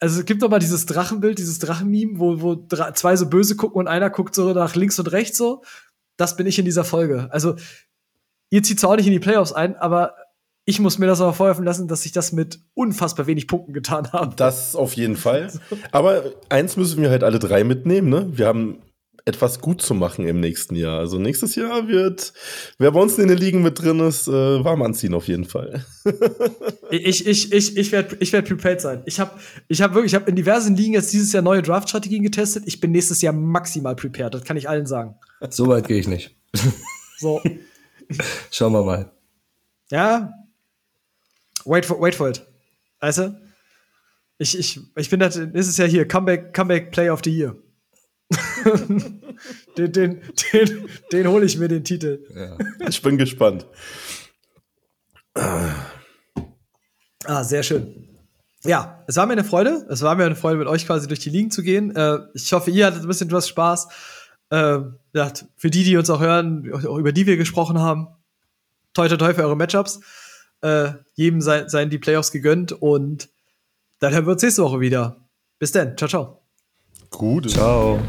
Speaker 1: also es gibt doch mal dieses Drachenbild, dieses Drachenmeme, wo, wo zwei so böse gucken und einer guckt so nach links und rechts so. Das bin ich in dieser Folge. Also, ihr zieht zwar auch nicht in die Playoffs ein, aber ich muss mir das aber vorwerfen lassen, dass ich das mit unfassbar wenig Punkten getan habe.
Speaker 3: Das auf jeden Fall. Aber eins müssen wir halt alle drei mitnehmen, ne? Wir haben etwas gut zu machen im nächsten Jahr. Also nächstes Jahr wird, wer bei uns in den Ligen mit drin ist, äh, warm anziehen auf jeden Fall.
Speaker 1: ich ich, ich, ich werde ich werd prepared sein. Ich habe ich hab wirklich, ich habe in diversen Ligen jetzt dieses Jahr neue Draft-Strategien getestet. Ich bin nächstes Jahr maximal prepared. Das kann ich allen sagen.
Speaker 2: So weit gehe ich nicht.
Speaker 1: So.
Speaker 2: Schauen wir mal.
Speaker 1: Ja, Wait for, wait for it. Weißt du? Ich, ich, ich bin das, ist es ja hier, Comeback, Comeback Play of the Year. den den, den, den hole ich mir den Titel.
Speaker 3: Ja. Ich bin gespannt.
Speaker 1: Ah, sehr schön. Ja, es war mir eine Freude. Es war mir eine Freude, mit euch quasi durch die Ligen zu gehen. Äh, ich hoffe, ihr hattet ein bisschen was Spaß. Äh, ja, für die, die uns auch hören, über die wir gesprochen haben, toi toi toi für eure Matchups äh, jedem sein, seien die Playoffs gegönnt und dann hören wir uns nächste Woche wieder. Bis dann. Ciao, ciao.
Speaker 3: Gut.
Speaker 2: Ciao.